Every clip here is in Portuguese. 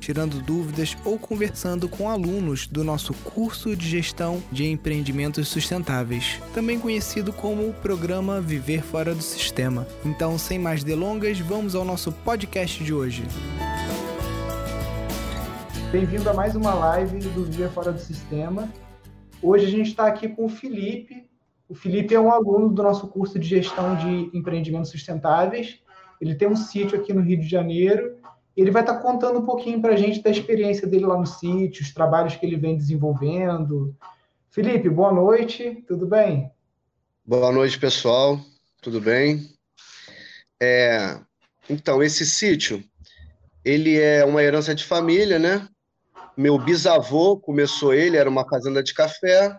tirando dúvidas ou conversando com alunos do nosso curso de gestão de empreendimentos sustentáveis, também conhecido como o programa Viver Fora do Sistema. Então, sem mais delongas, vamos ao nosso podcast de hoje. Bem-vindo a mais uma live do Viver Fora do Sistema. Hoje a gente está aqui com o Felipe. O Felipe é um aluno do nosso curso de gestão de empreendimentos sustentáveis. Ele tem um sítio aqui no Rio de Janeiro ele vai estar contando um pouquinho para a gente da experiência dele lá no sítio, os trabalhos que ele vem desenvolvendo. Felipe, boa noite, tudo bem? Boa noite, pessoal, tudo bem? É, então, esse sítio, ele é uma herança de família, né? Meu bisavô começou ele, era uma fazenda de café,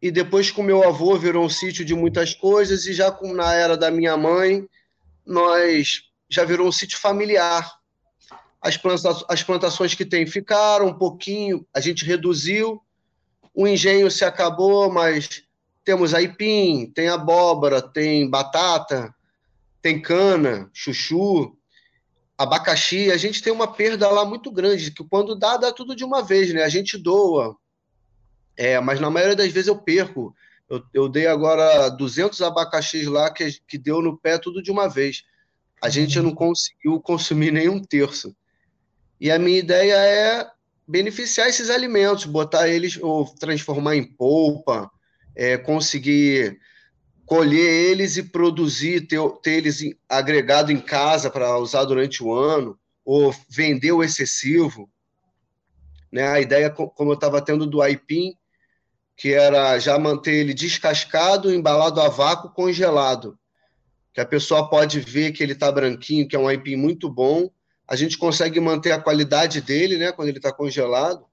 e depois com meu avô virou um sítio de muitas coisas, e já com, na era da minha mãe, nós já virou um sítio familiar. As, planta as plantações que tem ficaram um pouquinho, a gente reduziu, o engenho se acabou, mas temos aipim, tem abóbora, tem batata, tem cana, chuchu, abacaxi. A gente tem uma perda lá muito grande, que quando dá, dá tudo de uma vez, né? A gente doa, é, mas na maioria das vezes eu perco. Eu, eu dei agora 200 abacaxis lá, que, que deu no pé tudo de uma vez a gente não conseguiu consumir nenhum terço. E a minha ideia é beneficiar esses alimentos, botar eles ou transformar em polpa, é, conseguir colher eles e produzir, ter, ter eles agregado em casa para usar durante o ano, ou vender o excessivo. Né? A ideia, como eu estava tendo do aipim, que era já manter ele descascado, embalado a vácuo, congelado que a pessoa pode ver que ele está branquinho, que é um aipim muito bom. A gente consegue manter a qualidade dele, né, quando ele está congelado,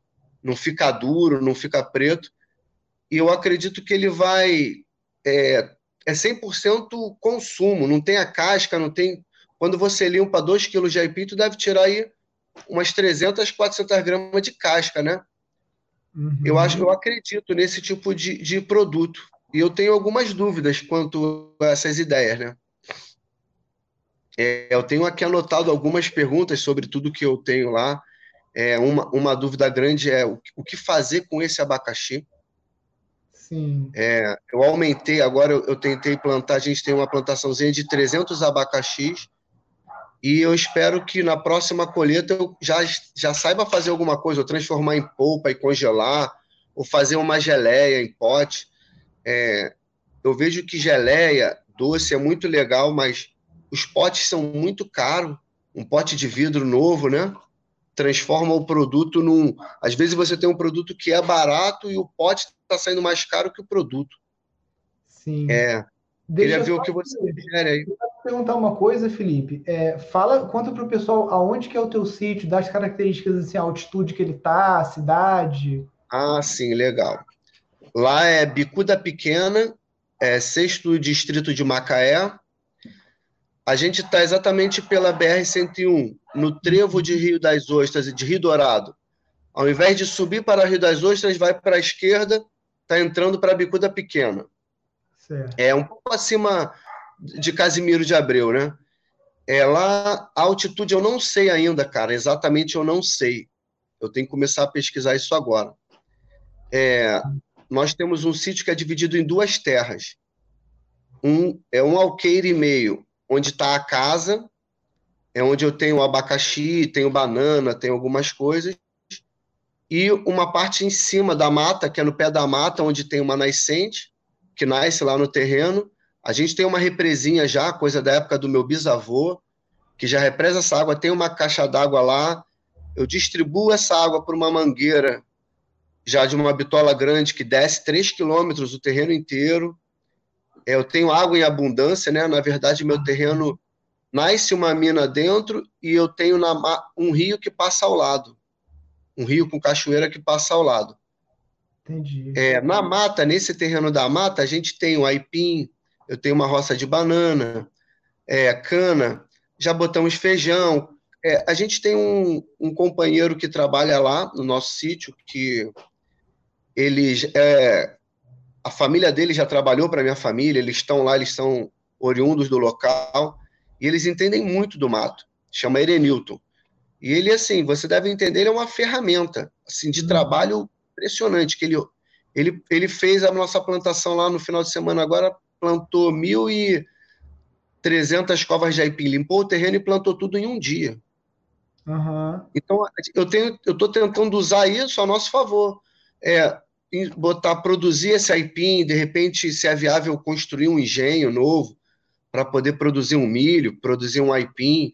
não fica duro, não fica preto. E eu acredito que ele vai é, é 100% consumo, não tem a casca, não tem. Quando você limpa 2 kg de aipim, tu deve tirar aí umas 300, 400 gramas de casca, né? Uhum. Eu acho, eu acredito nesse tipo de, de produto. E eu tenho algumas dúvidas quanto a essas ideias, né? É, eu tenho aqui anotado algumas perguntas sobre tudo que eu tenho lá. É, uma, uma dúvida grande é o, o que fazer com esse abacaxi. Sim. É, eu aumentei, agora eu, eu, tentei plantar, a gente tem uma plantaçãozinha de 300 abacaxis, e eu espero que na próxima colheita eu já, já saiba fazer alguma coisa, ou transformar em polpa e congelar, ou fazer uma geleia em pote. É, eu vejo que geleia doce é muito legal, mas os potes são muito caros. Um pote de vidro novo, né? Transforma o produto num. Às vezes você tem um produto que é barato e o pote está saindo mais caro que o produto. Sim. É. Deixa Queria ver o que você sugere aí. Perguntar uma coisa, Felipe. É, fala, conta para o pessoal aonde que é o teu sítio, das características, assim, a altitude que ele tá, a cidade. Ah, sim, legal. Lá é Bicuda Pequena, é sexto distrito de Macaé, a gente está exatamente pela BR-101, no trevo de Rio das Ostras e de Rio Dourado. Ao invés de subir para Rio das Ostras, vai para a esquerda, está entrando para a Bicuda Pequena. Certo. É um pouco acima de Casimiro de Abreu, né? É lá, a altitude eu não sei ainda, cara, exatamente eu não sei. Eu tenho que começar a pesquisar isso agora. É, nós temos um sítio que é dividido em duas terras. Um é um alqueire e meio onde está a casa, é onde eu tenho abacaxi, tenho banana, tenho algumas coisas, e uma parte em cima da mata, que é no pé da mata, onde tem uma nascente, que nasce lá no terreno. A gente tem uma represinha já, coisa da época do meu bisavô, que já represa essa água, tem uma caixa d'água lá. Eu distribuo essa água por uma mangueira já de uma bitola grande que desce 3 quilômetros o terreno inteiro. É, eu tenho água em abundância, né? Na verdade, meu terreno nasce uma mina dentro e eu tenho na, um rio que passa ao lado. Um rio com cachoeira que passa ao lado. Entendi. É, na mata, nesse terreno da mata, a gente tem o aipim, eu tenho uma roça de banana, é, cana. já botamos feijão. É, a gente tem um, um, companheiro que trabalha lá no nosso sítio, que ele, é, a família dele já trabalhou para minha família, eles estão lá, eles são oriundos do local, e eles entendem muito do mato. Chama Erenilton. E ele, assim, você deve entender, ele é uma ferramenta assim, de uhum. trabalho impressionante, que ele, ele, ele fez a nossa plantação lá no final de semana agora, plantou mil e 300 covas de aipim, limpou o terreno e plantou tudo em um dia. Uhum. Então, eu tenho, eu estou tentando usar isso a nosso favor. É, botar, produzir esse aipim, de repente, se é viável construir um engenho novo para poder produzir um milho, produzir um aipim,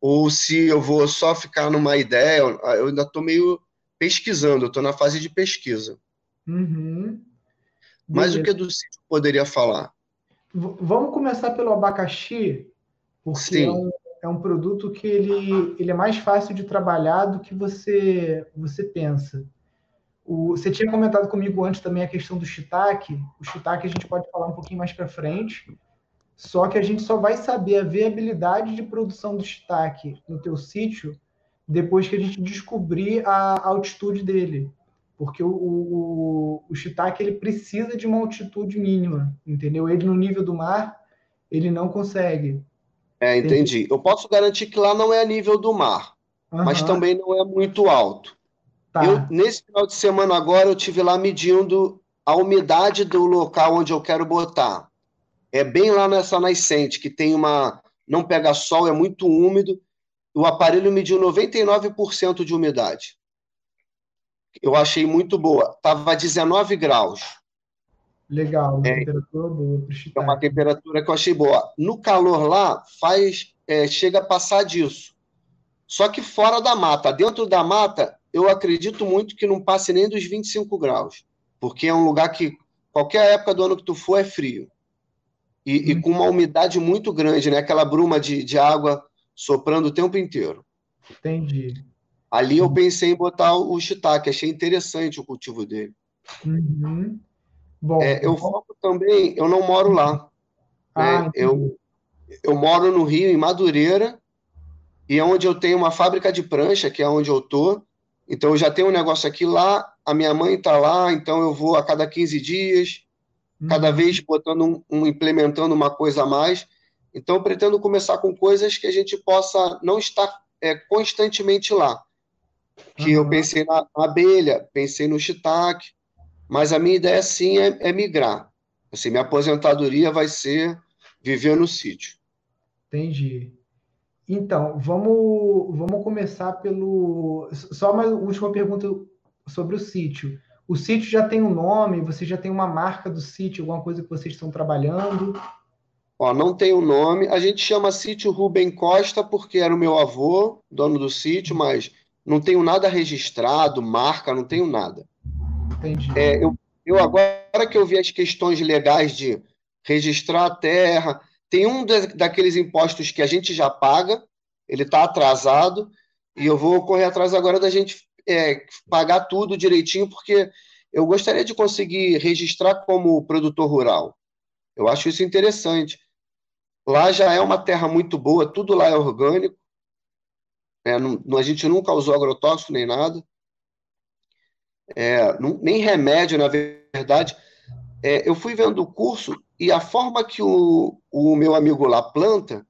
ou se eu vou só ficar numa ideia, eu ainda estou meio pesquisando, eu estou na fase de pesquisa. Uhum. Mas o que do sítio poderia falar? Vamos começar pelo abacaxi, porque é um, é um, produto que ele, ele é mais fácil de trabalhar do que você, você pensa. O, você tinha comentado comigo antes também a questão do shiitake. O shiitake a gente pode falar um pouquinho mais para frente, só que a gente só vai saber a viabilidade de produção do shiitake no teu sítio depois que a gente descobrir a altitude dele porque o, o, o shiitake ele precisa de uma altitude mínima, entendeu? Ele no nível do mar, ele não consegue. É, entendi. Eu posso garantir que lá não é a nível do mar, uhum. mas também não é muito alto. Tá. Eu, nesse final de semana agora, eu tive lá medindo a umidade do local onde eu quero botar. É bem lá nessa nascente, que tem uma. Não pega sol, é muito úmido. O aparelho mediu 99% de umidade eu achei muito boa. Estava 19 graus. Legal, uma é, temperatura boa É uma temperatura que eu achei boa. No calor lá, faz é, chega a passar disso. Só que fora da mata. Dentro da mata, eu acredito muito que não passe nem dos 25 graus. Porque é um lugar que, qualquer época do ano que tu for, é frio. E, e com uma umidade muito grande, né? Aquela bruma de, de água soprando o tempo inteiro. Entendi. Ali eu pensei em botar o shiitake, achei interessante o cultivo dele. Uhum. Bom, é, eu foco também, eu não moro lá. Ah, né? eu, eu moro no Rio, em Madureira, e é onde eu tenho uma fábrica de prancha, que é onde eu tô. Então eu já tenho um negócio aqui lá, a minha mãe está lá, então eu vou a cada 15 dias, uhum. cada vez botando um, um, implementando uma coisa a mais. Então eu pretendo começar com coisas que a gente possa não estar é, constantemente lá que uhum. eu pensei na abelha, pensei no shiitake, mas a minha ideia sim é, é, migrar. Assim, minha aposentadoria vai ser viver no sítio. Entendi. Então, vamos, vamos começar pelo. Só uma última pergunta sobre o sítio. O sítio já tem um nome? Você já tem uma marca do sítio? Alguma coisa que vocês estão trabalhando? Ó, não tem o um nome. A gente chama sítio Rubem Costa porque era o meu avô, dono do sítio, mas não tenho nada registrado, marca, não tenho nada. Entendi. É, eu, eu agora que eu vi as questões legais de registrar a terra, tem um daqueles impostos que a gente já paga, ele está atrasado, e eu vou correr atrás agora da gente é, pagar tudo direitinho, porque eu gostaria de conseguir registrar como produtor rural. Eu acho isso interessante. Lá já é uma terra muito boa, tudo lá é orgânico, é, não, a gente nunca usou agrotóxico nem nada. É, não, nem remédio, na verdade. É, eu fui vendo o curso e a forma que o, o meu amigo lá planta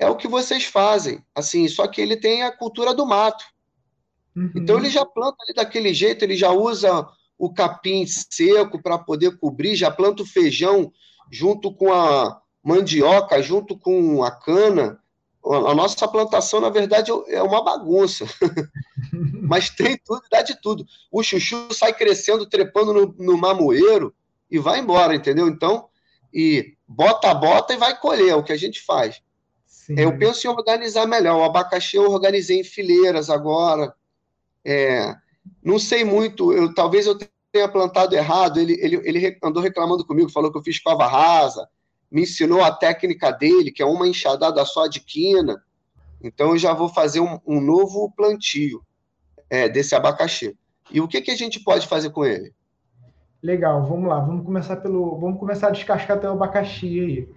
é o que vocês fazem. Assim, só que ele tem a cultura do mato. Uhum. Então ele já planta ali daquele jeito, ele já usa o capim seco para poder cobrir, já planta o feijão junto com a mandioca, junto com a cana a nossa plantação, na verdade, é uma bagunça. Mas tem tudo, dá de tudo. O chuchu sai crescendo, trepando no, no mamoeiro e vai embora, entendeu? Então, e bota a bota e vai colher, é o que a gente faz. Sim. Eu penso em organizar melhor. O abacaxi eu organizei em fileiras agora. É, não sei muito, eu, talvez eu tenha plantado errado. Ele, ele, ele andou reclamando comigo, falou que eu fiz cova rasa me ensinou a técnica dele, que é uma enxadada só de quina. Então, eu já vou fazer um, um novo plantio é, desse abacaxi. E o que, que a gente pode fazer com ele? Legal, vamos lá. Vamos começar pelo. Vamos começar a descascar até o abacaxi aí.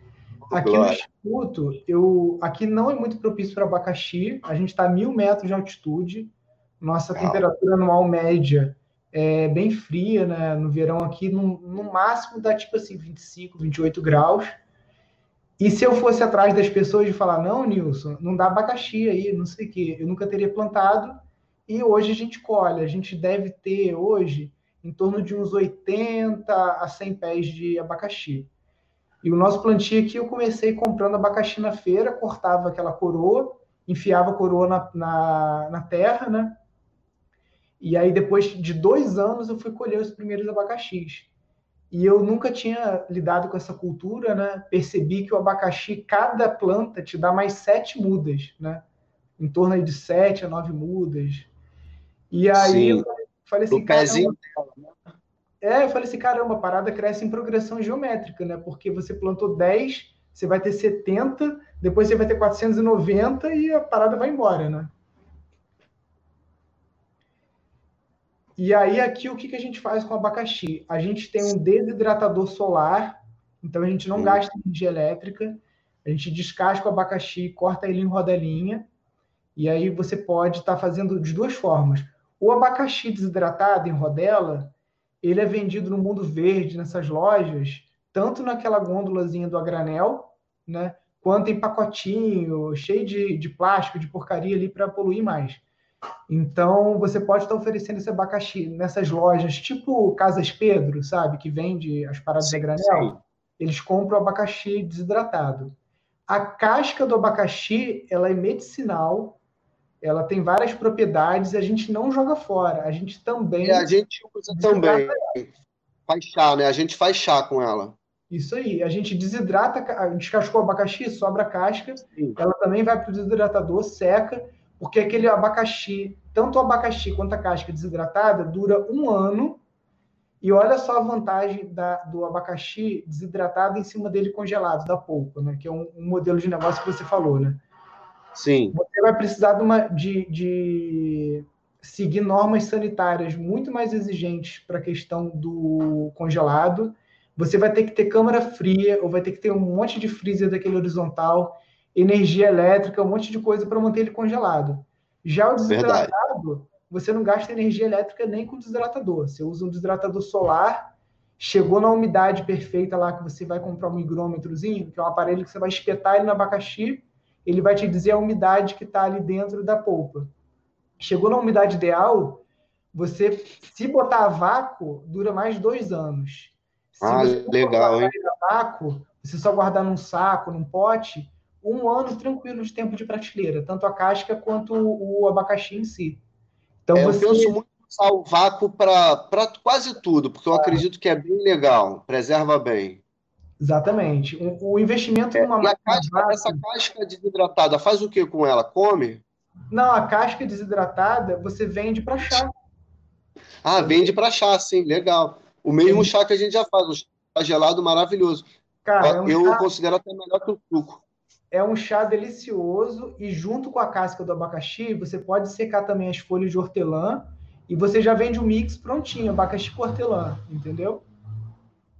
Aqui no Instituto, eu, aqui não é muito propício para abacaxi. A gente está a mil metros de altitude. Nossa temperatura anual média é bem fria, né? No verão aqui, no, no máximo dá tipo assim 25, 28 graus. E se eu fosse atrás das pessoas de falar, não, Nilson, não dá abacaxi aí, não sei o quê, eu nunca teria plantado. E hoje a gente colhe, a gente deve ter hoje em torno de uns 80 a 100 pés de abacaxi. E o nosso plantio aqui, eu comecei comprando abacaxi na feira, cortava aquela coroa, enfiava a coroa na, na, na terra, né? E aí, depois de dois anos, eu fui colher os primeiros abacaxis. E eu nunca tinha lidado com essa cultura, né? Percebi que o abacaxi, cada planta te dá mais sete mudas, né? Em torno de sete a nove mudas. E aí Sim. eu falei assim, pezinho né? É, eu falei assim, caramba, a parada cresce em progressão geométrica, né? Porque você plantou 10, você vai ter 70, depois você vai ter 490 e a parada vai embora, né? E aí, aqui, o que, que a gente faz com o abacaxi? A gente tem um desidratador solar, então a gente não gasta energia elétrica, a gente descasca o abacaxi, corta ele em rodelinha, e aí você pode estar tá fazendo de duas formas. O abacaxi desidratado em rodela, ele é vendido no mundo verde, nessas lojas, tanto naquela gôndolazinha do agranel, né, quanto em pacotinho, cheio de, de plástico, de porcaria ali para poluir mais. Então, você pode estar oferecendo esse abacaxi nessas lojas, tipo Casas Pedro, sabe, que vende as paradas sim, de granel. Sim. Eles compram o abacaxi desidratado. A casca do abacaxi, ela é medicinal, ela tem várias propriedades e a gente não joga fora. A gente também. E a gente usa também. Faz chá, né? A gente faz chá com ela. Isso aí. A gente desidrata, descascou o abacaxi, sobra a casca. Sim. Ela também vai para o desidratador, seca, porque aquele abacaxi, tanto o abacaxi quanto a casca desidratada, dura um ano. E olha só a vantagem da, do abacaxi desidratado em cima dele congelado, da polpa, né? Que é um, um modelo de negócio que você falou, né? Sim. Você vai precisar de, uma, de, de seguir normas sanitárias muito mais exigentes para a questão do congelado. Você vai ter que ter câmara fria, ou vai ter que ter um monte de freezer daquele horizontal, energia elétrica, um monte de coisa para manter ele congelado. Já o desidratado, Verdade. você não gasta energia elétrica nem com desidratador. Você usa um desidratador solar, chegou na umidade perfeita lá que você vai comprar um higrômetrozinho, que é um aparelho que você vai espetar ele no abacaxi, ele vai te dizer a umidade que está ali dentro da polpa. Chegou na umidade ideal, você, se botar a vácuo, dura mais dois anos. Se ah, legal, hein? vácuo, você só guardar num saco, num pote, um ano tranquilo de tempo de prateleira, tanto a casca quanto o, abacaxi em si. Então, é, você... Eu penso muito usar o vácuo para quase tudo, porque eu acredito que é bem legal, preserva bem. Exatamente. O, o investimento é, numa máquina. Casca, essa casca desidratada faz o que com ela? Come? Não, a casca desidratada você vende para chá. Ah, vende para chá, sim, legal. O mesmo sim. chá que a gente já faz, um chá gelado maravilhoso. Cara, é um eu chá... considero até melhor que o suco. É um chá delicioso e junto com a casca do abacaxi, você pode secar também as folhas de hortelã e você já vende o um mix prontinho, abacaxi com hortelã, entendeu?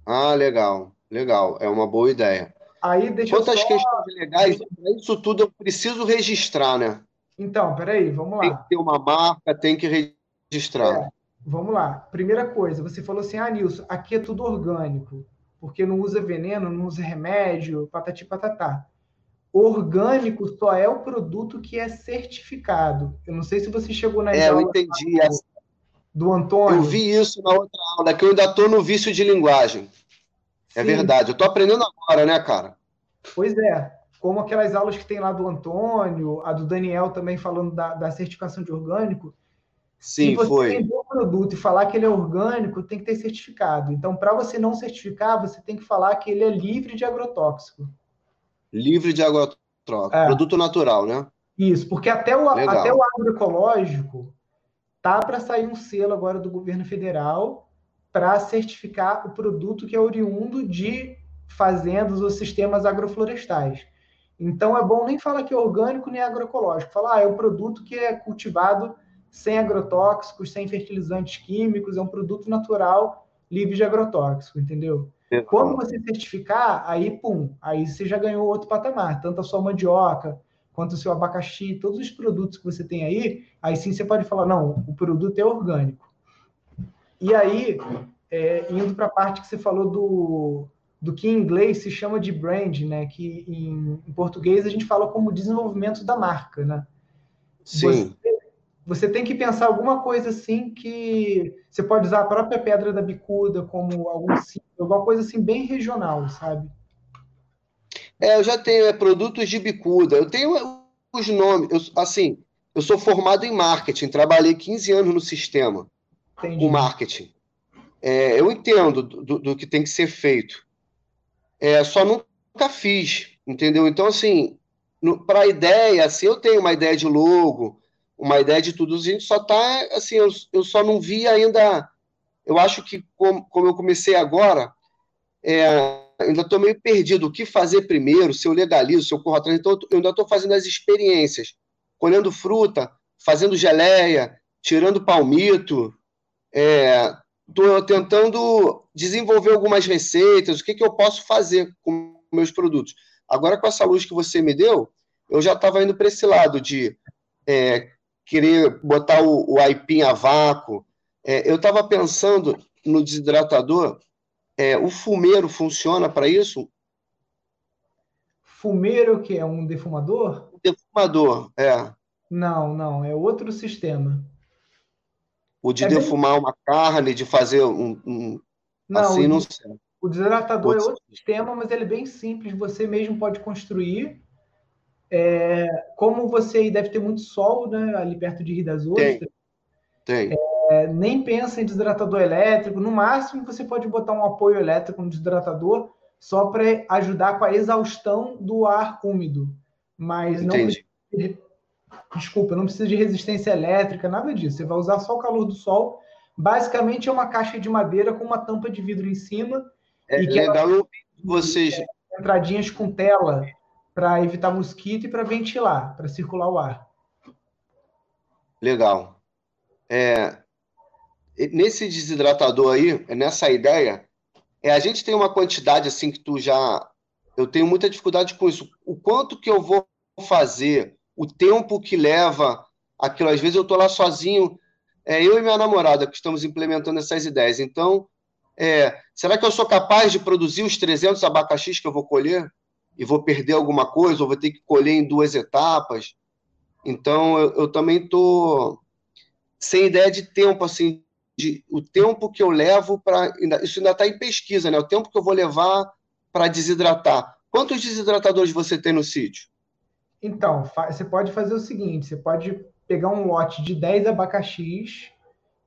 Ah, legal. Legal, é uma boa ideia. Aí, deixa Quantas só... questões legais, isso tudo eu preciso registrar, né? Então, peraí, vamos lá. Tem que ter uma marca, tem que registrar. É, vamos lá. Primeira coisa, você falou assim, ah, Nilson, aqui é tudo orgânico, porque não usa veneno, não usa remédio, patati patatá. Orgânico só é o produto que é certificado. Eu não sei se você chegou na É, eu entendi. Do Antônio. Eu vi isso na outra aula, que eu ainda estou no vício de linguagem. É Sim. verdade. Eu tô aprendendo agora, né, cara? Pois é. Como aquelas aulas que tem lá do Antônio, a do Daniel também falando da, da certificação de orgânico. Sim, Se você foi. vender o produto e falar que ele é orgânico, tem que ter certificado. Então, para você não certificar, você tem que falar que ele é livre de agrotóxico. Livre de agrotóxico. É. Produto natural, né? Isso, porque até o, até o agroecológico tá para sair um selo agora do governo federal para certificar o produto que é oriundo de fazendas ou sistemas agroflorestais. Então é bom nem falar que é orgânico nem agroecológico, falar ah, é um produto que é cultivado sem agrotóxicos, sem fertilizantes químicos, é um produto natural livre de agrotóxico, entendeu? Quando você certificar, aí, pum, aí você já ganhou outro patamar. Tanto a sua mandioca, quanto o seu abacaxi, todos os produtos que você tem aí, aí sim você pode falar, não, o produto é orgânico. E aí, é, indo para a parte que você falou do, do que em inglês se chama de brand, né? Que em, em português a gente fala como desenvolvimento da marca, né? Sim. Você, você tem que pensar alguma coisa assim que você pode usar a própria pedra da bicuda como algum alguma coisa assim bem regional, sabe? É, eu já tenho é, produtos de bicuda. Eu tenho os nomes. Eu, assim, eu sou formado em marketing, trabalhei 15 anos no sistema Entendi. com marketing. É, eu entendo do, do, que tem que ser feito. É, só nunca fiz, entendeu? Então, assim, para a ideia, assim, eu tenho uma ideia de logo, uma ideia de tudo. A gente só está, assim, eu, eu só não vi ainda. Eu acho que, como, como eu comecei agora, é, ainda estou meio perdido. O que fazer primeiro? Se eu legalizo, se eu corro atrás. Então, eu ainda estou fazendo as experiências, colhendo fruta, fazendo geleia, tirando palmito. Estou é, tentando desenvolver algumas receitas, o que, que eu posso fazer com meus produtos. Agora, com essa luz que você me deu, eu já estava indo para esse lado de é, querer botar o, o aipim a vácuo. É, eu estava pensando no desidratador. É, o fumeiro funciona para isso? Fumeiro, que é um defumador? Defumador, é. Não, não, é outro sistema. O de é defumar bem... uma carne, de fazer um. um... Não, assim, não sei. O desidratador é outro sistema, mas ele é bem simples, você mesmo pode construir é, como você deve ter muito sol né, ali perto de Rio das Ostras, tem. tem. É, nem pensa em desidratador elétrico. No máximo, você pode botar um apoio elétrico no desidratador só para ajudar com a exaustão do ar úmido. Mas não Entendi. Desculpa, não precisa de resistência elétrica, nada disso. Você vai usar só o calor do sol. Basicamente é uma caixa de madeira com uma tampa de vidro em cima. É e legal ela... vocês. Entradinhas com tela para evitar mosquito e para ventilar, para circular o ar. Legal. É, nesse desidratador aí, nessa ideia, é, a gente tem uma quantidade assim que tu já. Eu tenho muita dificuldade com isso. O quanto que eu vou fazer, o tempo que leva aquilo. Às vezes eu estou lá sozinho, é, eu e minha namorada que estamos implementando essas ideias. Então, é, será que eu sou capaz de produzir os 300 abacaxis que eu vou colher? e vou perder alguma coisa, ou vou ter que colher em duas etapas. Então, eu, eu também estou sem ideia de tempo, assim, de, o tempo que eu levo para. Isso ainda está em pesquisa, né? O tempo que eu vou levar para desidratar. Quantos desidratadores você tem no sítio? Então, você pode fazer o seguinte: você pode pegar um lote de 10 abacaxis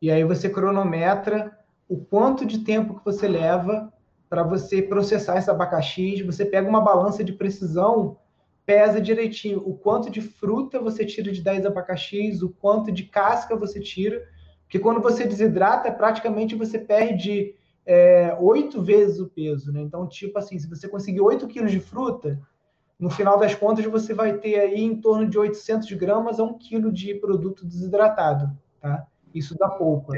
e aí você cronometra o quanto de tempo que você leva para você processar esse abacaxi, você pega uma balança de precisão, pesa direitinho o quanto de fruta você tira de 10 abacaxis, o quanto de casca você tira, porque quando você desidrata, praticamente você perde é, oito vezes o peso, né? Então, tipo assim, se você conseguir 8 quilos de fruta, no final das contas você vai ter aí em torno de 800 gramas a 1 quilo de produto desidratado, tá? Isso da polpa.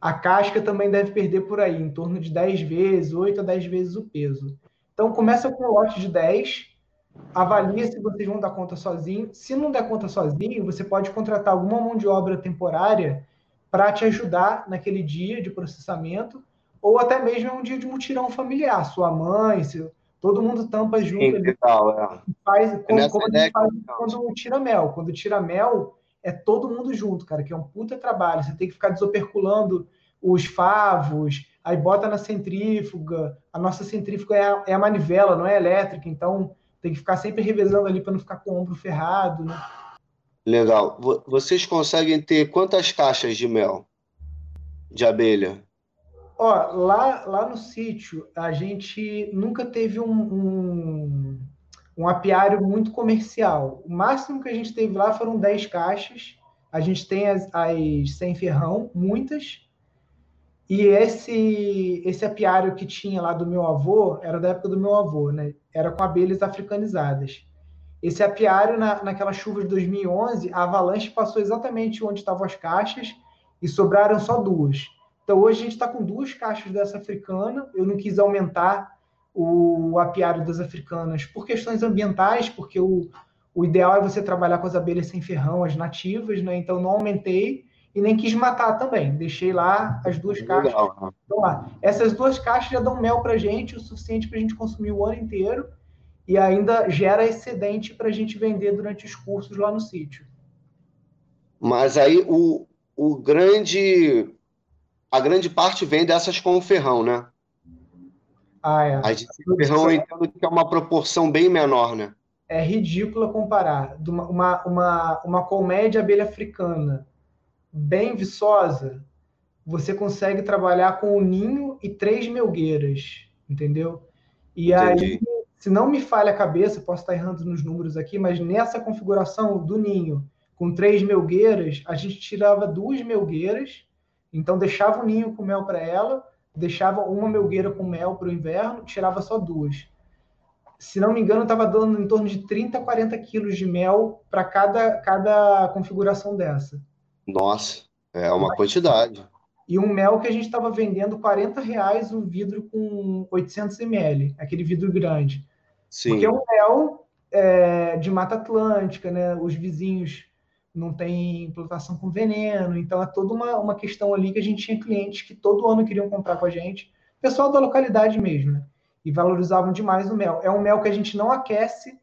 A casca também deve perder por aí, em torno de 10 vezes, 8 a 10 vezes o peso. Então, começa com um lote de 10, avalia se vocês vão dar conta sozinho. Se não der conta sozinho, você pode contratar alguma mão de obra temporária para te ajudar naquele dia de processamento, ou até mesmo um dia de mutirão familiar. Sua mãe, seu, todo mundo tampa junto. Sim, ali, tal, é. Faz, como, como a gente faz quando tira mel. Quando tira mel, é todo mundo junto, cara, que é um puta trabalho. Você tem que ficar desoperculando os favos, aí bota na centrífuga. A nossa centrífuga é a, é a manivela, não é elétrica, então tem que ficar sempre revezando ali para não ficar com o ombro ferrado, né? Legal. Vocês conseguem ter quantas caixas de mel de abelha? Ó, lá, lá no sítio, a gente nunca teve um, um, um apiário muito comercial. O máximo que a gente teve lá foram 10 caixas. A gente tem as, as sem ferrão, muitas. E esse, esse apiário que tinha lá do meu avô, era da época do meu avô, né? Era com abelhas africanizadas. Esse apiário, na, naquela chuva de 2011, a avalanche passou exatamente onde estavam as caixas e sobraram só duas. Então hoje a gente está com duas caixas dessa africana. Eu não quis aumentar o apiário das africanas por questões ambientais, porque o, o ideal é você trabalhar com as abelhas sem ferrão, as nativas, né? Então não aumentei e nem quis matar também. Deixei lá as duas caixas. Legal, né? Então, lá. Essas duas caixas já dão mel para gente, o suficiente para a gente consumir o ano inteiro e ainda gera excedente para a gente vender durante os cursos lá no sítio. Mas aí o, o grande a grande parte vem dessas com o ferrão, né? Ah, é. As de ferrão eu entendo que é uma proporção bem menor, né? É ridícula comparar. Uma, uma, uma, uma colmédia abelha africana bem viçosa, você consegue trabalhar com o ninho e três melgueiras, entendeu? E Entendi. aí, se não me falha a cabeça, posso estar errando nos números aqui, mas nessa configuração do ninho com três melgueiras, a gente tirava duas melgueiras, então deixava o ninho com mel para ela, deixava uma melgueira com mel para o inverno, tirava só duas. Se não me engano, estava dando em torno de 30 a 40 quilos de mel para cada, cada configuração dessa. Nossa, é uma quantidade. E um mel que a gente estava vendendo 40 reais um vidro com 800 ml, aquele vidro grande. Sim. Porque é um mel é, de Mata Atlântica, né? Os vizinhos não têm plantação com veneno, então é toda uma, uma questão ali que a gente tinha clientes que todo ano queriam comprar com a gente, pessoal da localidade mesmo, né? E valorizavam demais o mel. É um mel que a gente não aquece,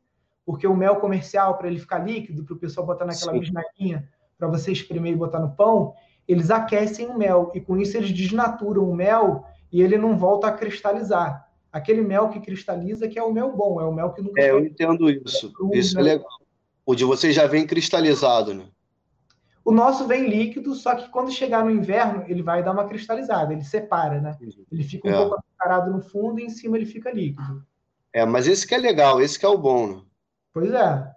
porque o mel comercial, para ele ficar líquido, para o pessoal botar naquela bisnaguinha, para você espremer e botar no pão, eles aquecem o mel e com isso eles desnaturam o mel e ele não volta a cristalizar. Aquele mel que cristaliza que é o mel bom, é o mel que nunca. É, eu entendo isso. isso é né? legal. O de vocês já vem cristalizado, né? O nosso vem líquido, só que quando chegar no inverno, ele vai dar uma cristalizada, ele separa, né? Ele fica um é. pouco açucarado no fundo e em cima ele fica líquido. É, mas esse que é legal, esse que é o bom, né? Pois é.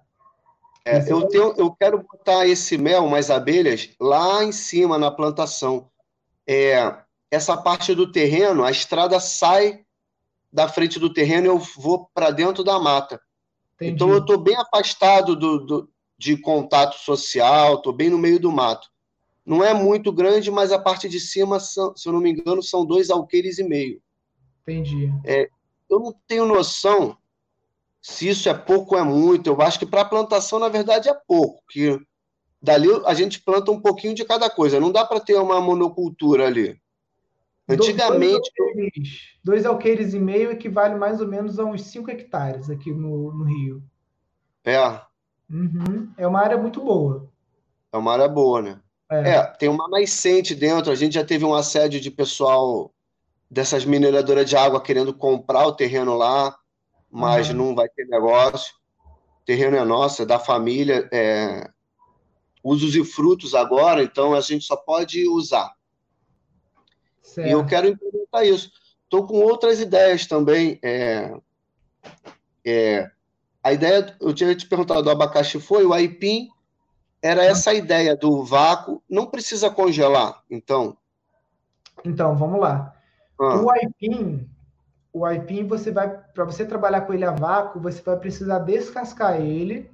É, eu, tenho, eu quero botar esse mel, mais abelhas, lá em cima na plantação. É, essa parte do terreno, a estrada sai da frente do terreno e eu vou para dentro da mata. Entendi. Então eu estou bem afastado do, do, de contato social, estou bem no meio do mato. Não é muito grande, mas a parte de cima, são, se eu não me engano, são dois alqueires e meio. Entendi. É, eu não tenho noção se isso é pouco ou é muito. Eu acho que para plantação, na verdade, é pouco. Que dali a gente planta um pouquinho de cada coisa. Não dá para ter uma monocultura ali. Antigamente. Dois alqueires, alqueires e meio equivale mais ou menos a uns 5 hectares aqui no, no Rio. É. Uhum. É uma área muito boa. É uma área boa, né? É. é, tem uma nascente dentro. A gente já teve um assédio de pessoal dessas mineradoras de água querendo comprar o terreno lá mas uhum. não vai ter negócio. O terreno é nosso, é da família, é... usos e frutos agora, então a gente só pode usar. Certo. E eu quero implementar isso. Estou com outras ideias também. É... É... A ideia, eu tinha te perguntado do abacaxi foi, o aipim era essa ideia do vácuo, não precisa congelar, então. Então, vamos lá. Ah. O aipim, o aipim você vai para você trabalhar com ele a vácuo, você vai precisar descascar ele,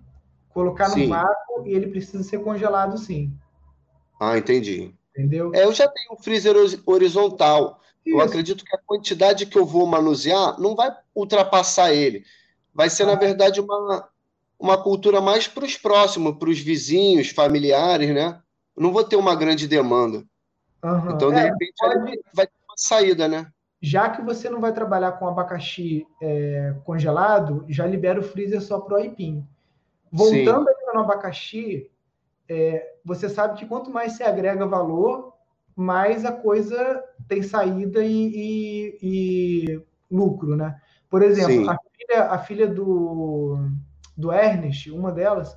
colocar sim. no vácuo e ele precisa ser congelado sim. Ah, entendi. Entendeu? É, eu já tenho um freezer horizontal. Isso. Eu acredito que a quantidade que eu vou manusear não vai ultrapassar ele. Vai ser, ah. na verdade, uma, uma cultura mais para os próximos, para os vizinhos, familiares, né? não vou ter uma grande demanda. Uhum. Então, de é, repente, pode... vai ter uma saída, né? Já que você não vai trabalhar com abacaxi é, congelado, já libera o freezer só para o aipim. Voltando no abacaxi, é, você sabe que quanto mais se agrega valor, mais a coisa tem saída e, e, e lucro, né? Por exemplo, a filha, a filha, do, do Ernest, uma delas,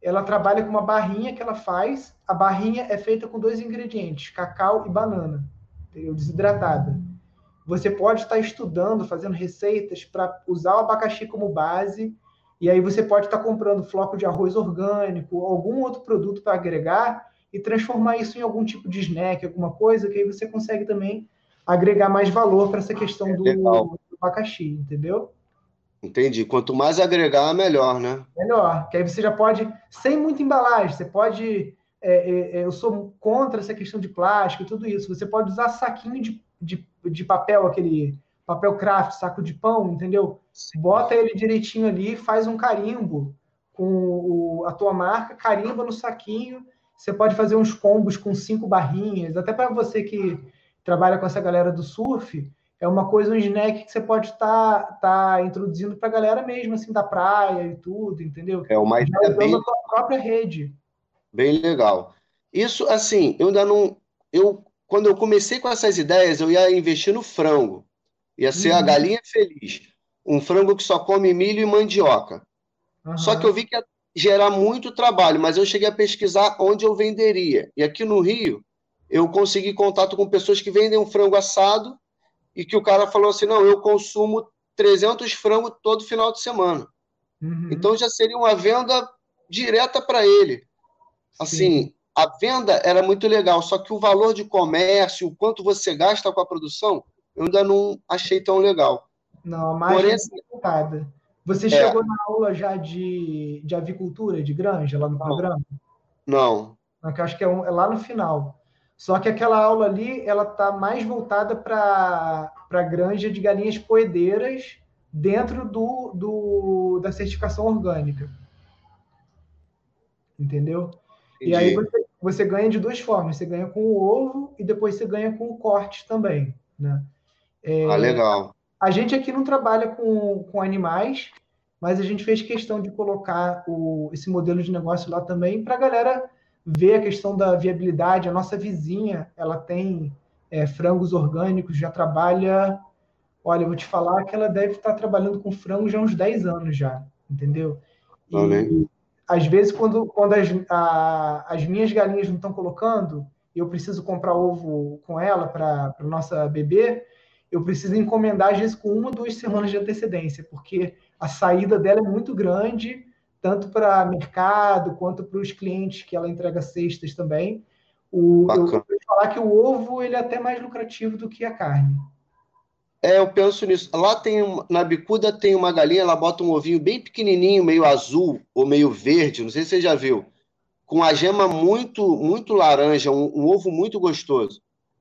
ela trabalha com uma barrinha que ela faz. A barrinha é feita com dois ingredientes, cacau e banana, entendeu? desidratada. Você pode estar estudando, fazendo receitas para usar o abacaxi como base, e aí você pode estar comprando floco de arroz orgânico, algum outro produto para agregar e transformar isso em algum tipo de snack, alguma coisa, que aí você consegue também agregar mais valor para essa questão é do, do, abacaxi, entendeu? Entendi. Quanto mais agregar, melhor, né? Melhor. Que aí você já pode, sem muita embalagem, você pode é, é, é, eu sou contra essa questão de plástico e tudo isso. Você pode usar saquinho de, de, de papel, aquele papel craft, saco de pão, entendeu? Sim. Bota ele direitinho ali, faz um carimbo com a tua marca, carimba no saquinho. Você pode fazer uns combos com cinco barrinhas, até para você que trabalha com essa galera do surf, é uma coisa, um snack que você pode estar tá, tá introduzindo para a galera mesmo, assim, da praia e tudo, entendeu? É uma ideia bem... a tua própria rede. Bem legal. Isso, assim, eu ainda não... Eu, quando eu comecei com essas ideias, eu ia investir no frango. Ia ser uhum. a galinha feliz. Um frango que só come milho e mandioca. Uhum. Só que eu vi que ia gerar muito trabalho, mas eu cheguei a pesquisar onde eu venderia. E aqui no Rio, eu consegui contato com pessoas que vendem um frango assado e que o cara falou assim: não, eu consumo 300 frangos todo final de semana. Uhum. Então já seria uma venda direta para ele. Assim, Sim. a venda era muito legal, só que o valor de comércio, o quanto você gasta com a produção, eu ainda não achei tão legal. Não, mais Porém, assim, Você é, chegou na aula já de, de avicultura, de granja, lá no não, programa? Não. não que eu acho que é, um, é lá no final. Só que aquela aula ali, ela tá mais voltada para a granja de galinhas poedeiras dentro do, do, da certificação orgânica. Entendeu? Entendi. E aí você, você ganha de duas formas. Você ganha com o ovo e depois você ganha com o corte também. Né? É, ah, legal. A gente aqui não trabalha com, com animais, mas a gente fez questão de colocar o, esse modelo de negócio lá também para a galera ver a questão da viabilidade. A nossa vizinha, ela tem é, frangos orgânicos, já trabalha. Olha, eu vou te falar que ela deve estar trabalhando com frango já há uns 10 anos já, entendeu? E, às vezes, quando, quando as, a, as minhas galinhas não estão colocando, eu preciso comprar ovo com ela para a nossa bebê, eu preciso encomendar, às vezes, com uma, duas semanas de antecedência, porque a saída dela é muito grande tanto para mercado quanto para os clientes que ela entrega cestas também. O, eu vou falar que o ovo ele é até mais lucrativo do que a carne. É, eu penso nisso. Lá tem na bicuda tem uma galinha, ela bota um ovinho bem pequenininho, meio azul ou meio verde, não sei se você já viu, com a gema muito muito laranja, um, um ovo muito gostoso.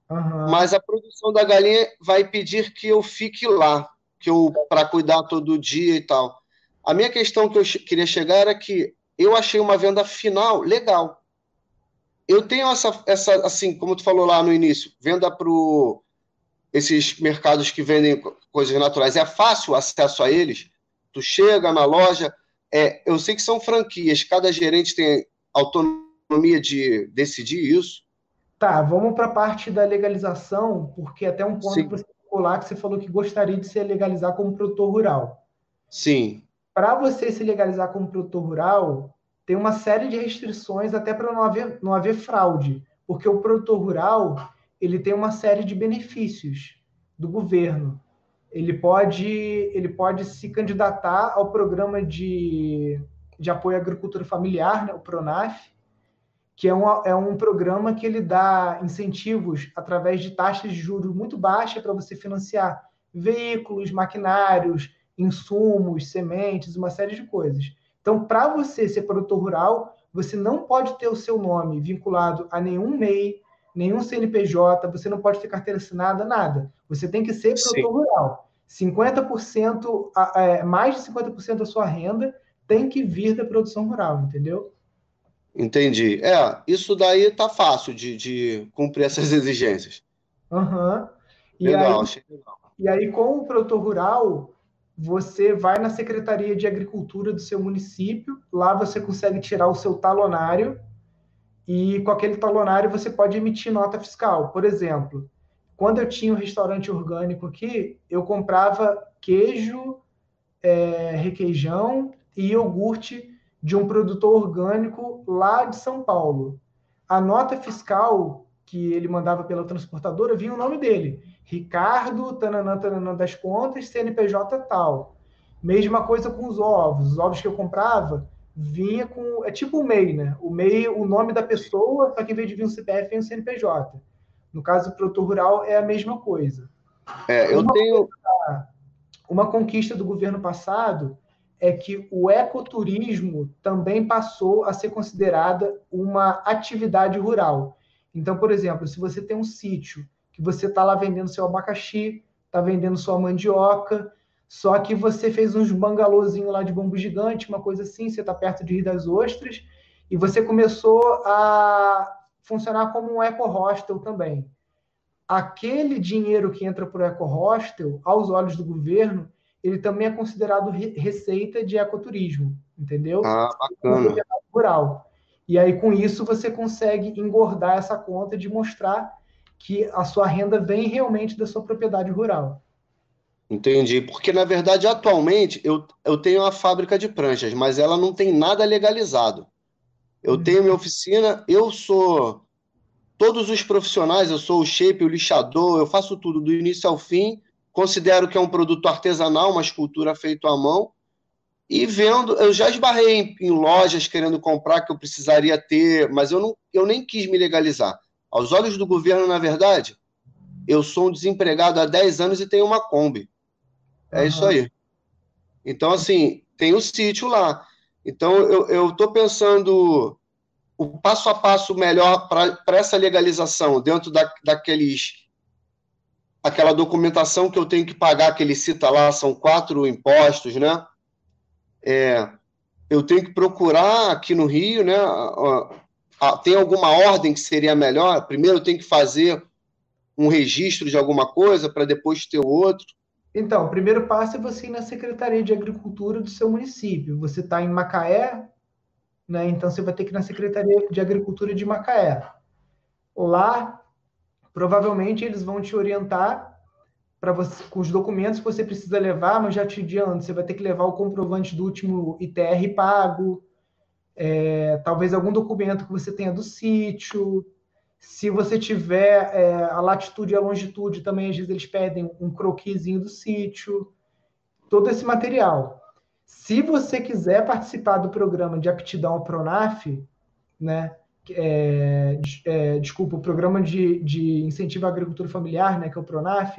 Mas a produção da galinha vai pedir que eu fique lá, que eu para cuidar todo dia e tal. A minha questão que eu queria chegar era que eu achei uma venda final legal. Eu tenho essa, essa assim, como tu falou lá no início, venda para esses mercados que vendem coisas naturais. É fácil acesso a eles? Tu chega na loja, é, eu sei que são franquias, cada gerente tem autonomia de decidir isso. Tá, vamos para a parte da legalização, porque até um ponto você falou lá que você falou que gostaria de se legalizar como produtor rural. Sim para você se legalizar como produtor rural, tem uma série de restrições até para não haver, não haver fraude, porque o produtor rural ele tem uma série de benefícios do governo. Ele pode, ele pode se candidatar ao programa de, de apoio à agricultura familiar, né, o PRONAF, que é um, é um programa que ele dá incentivos através de taxas de juros muito baixas para você financiar veículos, maquinários, insumos, sementes, uma série de coisas. Então, para você ser produtor rural, você não pode ter o seu nome vinculado a nenhum MEI, nenhum CNPJ, você não pode ter carteira assinada, nada. Você tem que ser produtor Sim. rural. 50%, é, mais de 50% da sua renda tem que vir da produção rural, entendeu? Entendi. É, isso daí tá fácil de, de cumprir essas exigências. Aham. Uhum. E, legal, aí, legal. e aí, com o produtor rural, você vai na Secretaria de Agricultura do seu município, lá você consegue tirar o seu talonário e com aquele talonário você pode emitir nota fiscal. Por exemplo, quando eu tinha um restaurante orgânico aqui, eu comprava queijo, é, requeijão e iogurte de um produtor orgânico lá de São Paulo. A nota fiscal que ele mandava pela transportadora vinha o nome dele. Ricardo, tananã, tananã das contas, CNPJ tal. Mesma coisa com os ovos. Os ovos que eu comprava vinha com. É tipo o MEI, né? O MEI, o nome da pessoa, só que em vez de vir um CPF, vem um CNPJ. No caso do produtor rural, é a mesma coisa. É, eu uma tenho. Coisa, uma conquista do governo passado é que o ecoturismo também passou a ser considerada uma atividade rural. Então, por exemplo, se você tem um sítio que você está lá vendendo seu abacaxi, está vendendo sua mandioca, só que você fez uns bangalôzinhos lá de bambu gigante, uma coisa assim, você está perto de Rio das Ostras, e você começou a funcionar como um eco-hostel também. Aquele dinheiro que entra para o eco-hostel, aos olhos do governo, ele também é considerado receita de ecoturismo, entendeu? Ah, bacana. Rural. E aí, com isso, você consegue engordar essa conta de mostrar que a sua renda vem realmente da sua propriedade rural. Entendi. Porque, na verdade, atualmente, eu, eu tenho uma fábrica de pranchas, mas ela não tem nada legalizado. Eu uhum. tenho minha oficina, eu sou todos os profissionais, eu sou o shape, o lixador, eu faço tudo do início ao fim, considero que é um produto artesanal, uma escultura feita à mão, e vendo, eu já esbarrei em, em, lojas querendo comprar que eu precisaria ter, mas eu, não, eu nem quis me legalizar. Aos olhos do governo, na verdade, eu sou um desempregado há 10 anos e tenho uma Kombi. É uhum. isso aí. Então, assim, tem o sítio lá. Então, eu estou pensando o passo a passo melhor para essa legalização dentro da, daqueles aquela documentação que eu tenho que pagar, que ele cita lá, são quatro impostos, né? É, eu tenho que procurar aqui no Rio, né? tem alguma ordem que seria melhor? Primeiro eu tenho que fazer um registro de alguma coisa para depois ter outro. Então, o primeiro passo é você ir na Secretaria de Agricultura do seu município. Você está em Macaé, né? Então você vai ter que ir na Secretaria de Agricultura de Macaé. Lá, provavelmente eles vão te orientar para você com os documentos que você precisa levar, mas já te adianto, você vai ter que levar o comprovante do último ITR pago, é, talvez algum documento que você tenha do sítio. Se você tiver é, a latitude e a longitude, também às vezes eles pedem um croquisinho do sítio, todo esse material. Se você quiser participar do programa de aptidão ao Pronaf, né, é, é, desculpa, o programa de, de incentivo à agricultura familiar, né, que é o Pronaf,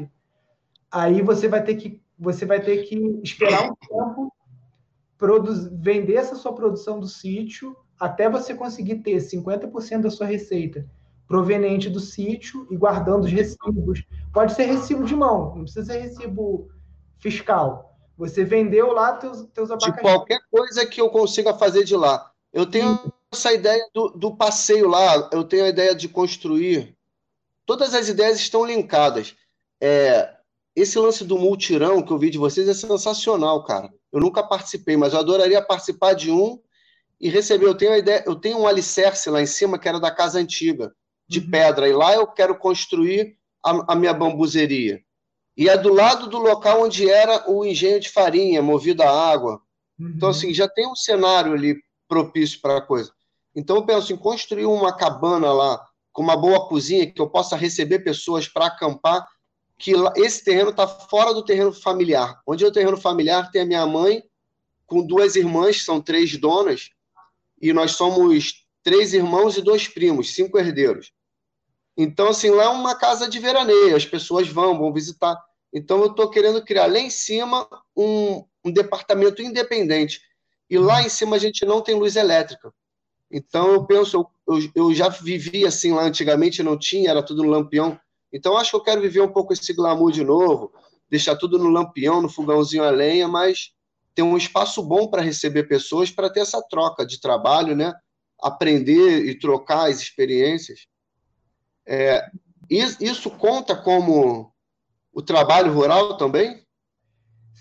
aí você vai ter que você vai ter que esperar um tempo produzir, vender essa sua produção do sítio até você conseguir ter 50% da sua receita proveniente do sítio e guardando os recibos. Pode ser recibo de mão, não precisa ser recibo fiscal. Você vendeu lá teus, teus abacaxi. De qualquer coisa que eu consiga fazer de lá. Eu tenho. Essa ideia do, do passeio lá, eu tenho a ideia de construir. Todas as ideias estão linkadas. É, esse lance do multirão que eu vi de vocês é sensacional, cara. Eu nunca participei, mas eu adoraria participar de um e receber. Eu tenho a ideia, eu tenho um alicerce lá em cima que era da casa antiga, de uhum. pedra, e lá eu quero construir a, a minha bambuzeria e é do lado do local onde era o engenho de farinha, movido a água. Uhum. Então, assim, já tem um cenário ali propício para a coisa. Então, eu penso em construir uma cabana lá, com uma boa cozinha, que eu possa receber pessoas para acampar, que esse terreno está fora do terreno familiar. Onde é o terreno familiar tem a minha mãe, com duas irmãs, são três donas, e nós somos três irmãos e dois primos, cinco herdeiros. Então, assim, lá é uma casa de veraneio, as pessoas vão, vão visitar. Então, eu estou querendo criar lá em cima um, um, departamento independente. E lá em cima a gente não tem luz elétrica. Então, eu penso, eu, eu já vivi assim lá antigamente, não tinha, era tudo no lampião. Então, acho que eu quero viver um pouco esse glamour de novo, deixar tudo no lampião, no fogãozinho a lenha, mas ter um espaço bom para receber pessoas, para ter essa troca de trabalho, né? Aprender e trocar as experiências. É, isso conta como o trabalho rural também?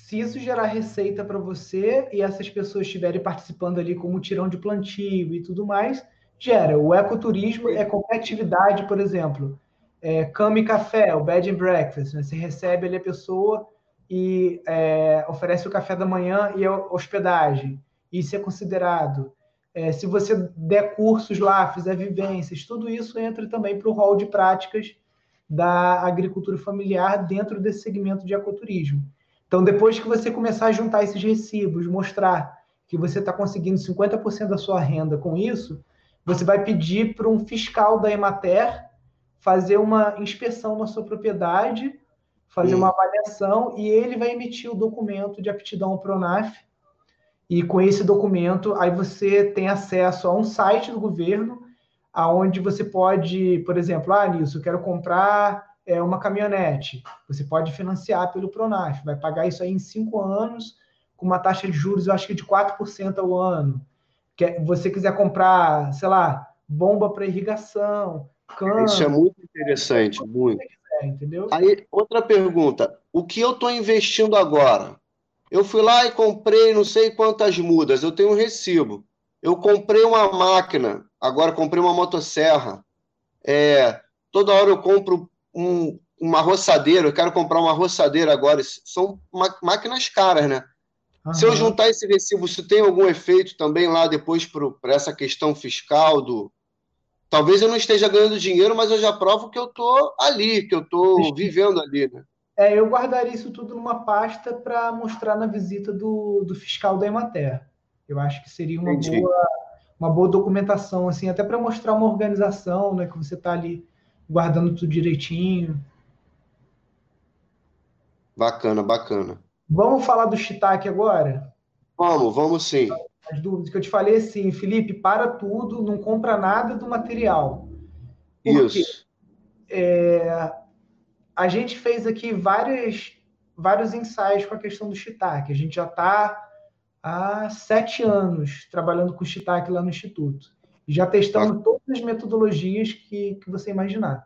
Se isso gerar receita para você e essas pessoas estiverem participando ali como tirão de plantio e tudo mais, gera. O ecoturismo é qualquer atividade, por exemplo, é, cama e café, o bed and breakfast. Né? Você recebe ali a pessoa e é, oferece o café da manhã e a hospedagem. Isso é considerado. É, se você der cursos lá, fizer vivências, tudo isso entra também para o rol de práticas da agricultura familiar dentro desse segmento de ecoturismo. Então, depois que você começar a juntar esses recibos, mostrar que você está conseguindo 50% da sua renda com isso, você vai pedir para um fiscal da Emater fazer uma inspeção na sua propriedade, fazer uma avaliação e ele vai emitir o documento de aptidão ao Pronaf. E com esse documento, aí você tem acesso a um site do governo, aonde você pode, por exemplo, ah, Nilson, eu quero comprar é, uma caminhonete. Você pode financiar pelo Pronaf, vai pagar isso aí em cinco anos, com uma taxa de juros, eu acho que de 4% ao ano. Que você quiser comprar, sei lá, bomba para irrigação, cano. Isso é muito interessante, muito. Quiser, entendeu? Aí, outra pergunta: o que eu estou investindo agora? Eu fui lá e comprei não sei quantas mudas, eu tenho um recibo. Eu comprei uma máquina, agora comprei uma motosserra. É, toda hora eu compro um, uma roçadeira, eu quero comprar uma roçadeira agora. São máquinas caras, né? Uhum. Se eu juntar esse recibo, isso tem algum efeito também lá depois para essa questão fiscal do. Talvez eu não esteja ganhando dinheiro, mas eu já provo que eu estou ali, que eu estou vivendo ali, né? É, eu guardaria isso tudo numa pasta para mostrar na visita do, do fiscal da Emater. Eu acho que seria uma boa, uma boa documentação, assim, até para mostrar uma organização, né, que você está ali guardando tudo direitinho. Bacana, bacana. Vamos falar do shiitake agora? Vamos, vamos sim. As dúvidas que eu te falei assim, Felipe, para tudo, não compra nada do material. Isso. É, a gente fez aqui vários, vários ensaios com a questão do shiitake. A gente já está há sete anos trabalhando com shiitake lá no Instituto. Já testando todas as metodologias que, que você imaginar.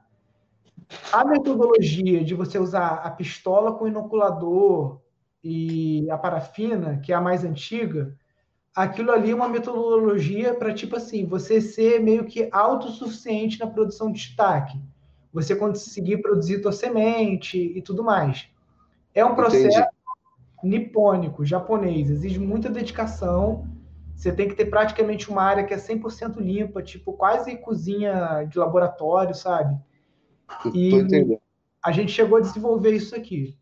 A metodologia de você usar a pistola com inoculador e a parafina, que é a mais antiga, aquilo ali é uma metodologia para, tipo assim, você ser meio que autossuficiente na produção de shiitake você conseguir produzir tua semente e tudo mais. É um processo Entendi. nipônico, japonês, exige muita dedicação. Você tem que ter praticamente uma área que é 100% limpa, tipo quase cozinha de laboratório, sabe? E a gente chegou a desenvolver isso aqui.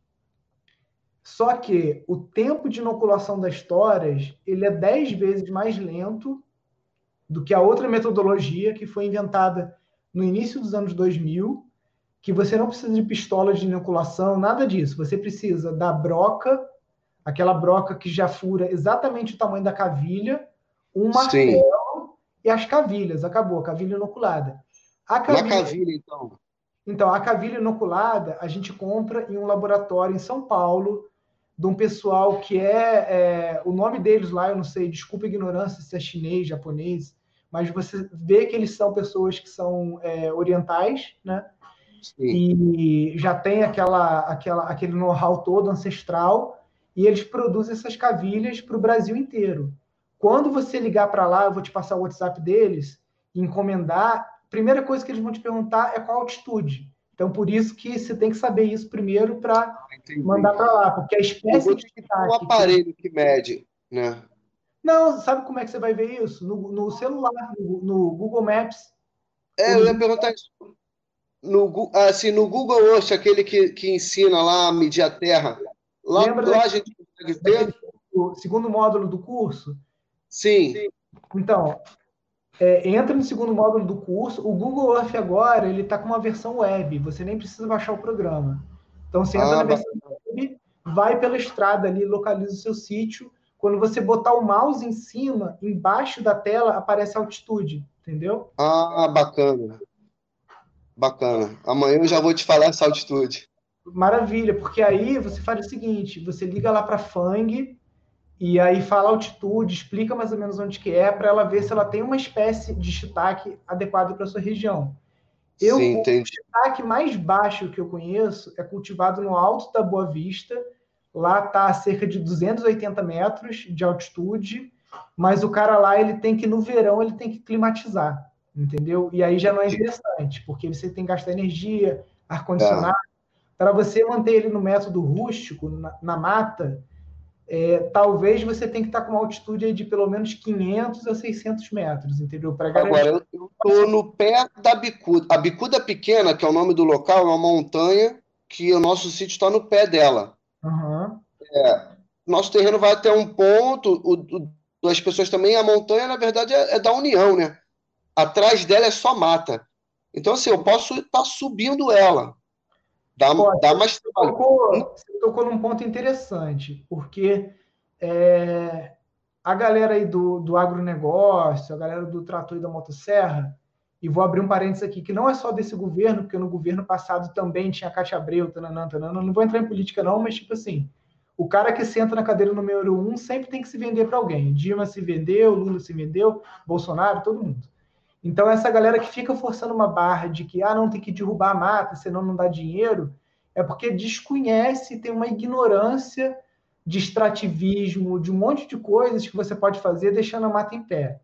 Só que o tempo de inoculação das toras, ele é 10 vezes mais lento do que a outra metodologia que foi inventada no início dos anos 2000, que você não precisa de pistolas de inoculação, nada disso. Você precisa da broca, aquela broca que já fura exatamente o tamanho da cavilha, um martelo Sim. e as cavilhas. Acabou, a cavilha inoculada. A cavilha, Na cavilha, então. Então, a cavilha inoculada a gente compra em um laboratório em São Paulo, de um pessoal que é, é, o nome deles lá, eu não sei, desculpa a ignorância se é chinês, japonês, mas você vê que eles são pessoas que são é, orientais, né? Sim. E já tem aquela, aquela, aquele know-how todo ancestral, e eles produzem essas cavilhas para o Brasil inteiro. Quando você ligar para lá, eu vou te passar o WhatsApp deles, e encomendar, a primeira coisa que eles vão te perguntar é qual altitude. Então, por isso que você tem que saber isso primeiro para mandar para lá, porque a espécie de um aparelho que mede, né? Não, sabe como é que você vai ver isso? No, no celular, no, no, Google Maps. É, eu ia perguntar isso. No, assim, no Google Earth, aquele que, que ensina lá a medir a Terra, lá, Lembra lá a gente consegue ver? O segundo módulo do curso? Sim. Então, é, entra no segundo módulo do curso. O Google Earth agora ele está com uma versão web. Você nem precisa baixar o programa. Então, você entra ah, na versão web, vai pela estrada ali, localiza o seu sítio quando você botar o mouse em cima, embaixo da tela aparece a altitude, entendeu? Ah, bacana. Bacana. Amanhã eu já vou te falar essa altitude. Maravilha, porque aí você faz o seguinte, você liga lá para a Fang e aí fala altitude, explica mais ou menos onde que é, para ela ver se ela tem uma espécie de shiitake adequado para sua região. Eu, Sim, entendi. O shiitake mais baixo que eu conheço é cultivado no alto da Boa Vista, Lá está a cerca de 280 metros de altitude, mas o cara lá ele tem que no verão ele tem que climatizar, entendeu? E aí já não é interessante, porque você tem que gastar energia, ar condicionado. Para você manter ele no método rústico, na, na mata, é, talvez você tenha que estar tá com uma altitude de pelo menos 500 a 600 metros, entendeu? Para Agora, eu estou no pé da Bicuda. A Bicuda Pequena, que é o nome do local, é uma montanha que o nosso sítio está no pé dela. Uhum. É, nosso terreno vai até um ponto, o, o, as pessoas também, a montanha, na verdade, é, é, da União, né? Atrás dela é só mata. Então, assim, eu posso estar tá subindo ela. Dá, dá mais trabalho. Tocou, você tocou num ponto interessante, porque é, a galera aí do, do agronegócio, a galera do trator e da motosserra, e vou abrir um parênteses aqui, que não é só desse governo, porque no governo passado também tinha Cátia Abreu, tananã, tananã, não vou entrar em política não, mas tipo assim, o cara que senta na cadeira número um sempre tem que se vender para alguém. Dilma se vendeu, Lula se vendeu, Bolsonaro, todo mundo. Então, essa galera que fica forçando uma barra de que ah, não tem que derrubar a mata, senão não dá dinheiro, é porque desconhece, tem uma ignorância de extrativismo, de um monte de coisas que você pode fazer deixando a mata em pé.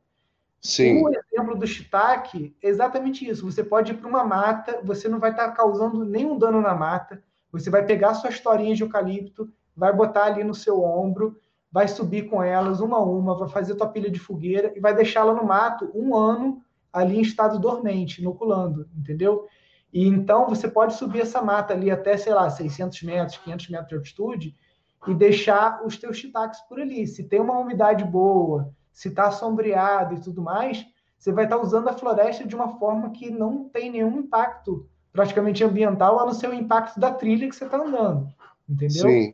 Sim. O exemplo do shiitake é exatamente isso. Você pode ir para uma mata, você não vai estar causando nenhum dano na mata, você vai pegar suas torinhas de eucalipto, vai botar ali no seu ombro, vai subir com elas uma a uma, vai fazer tua pilha de fogueira e vai deixá-la no mato um ano ali em estado dormente, inoculando, entendeu? E então você pode subir essa mata ali até, sei lá, 600 metros, 500 metros de altitude e deixar os teus shiitakes por ali. Se tem uma umidade boa, se está sombreado e tudo mais, você vai estar tá usando a floresta de uma forma que não tem nenhum impacto praticamente ambiental, a não ser o impacto da trilha que você está andando, entendeu? Sim.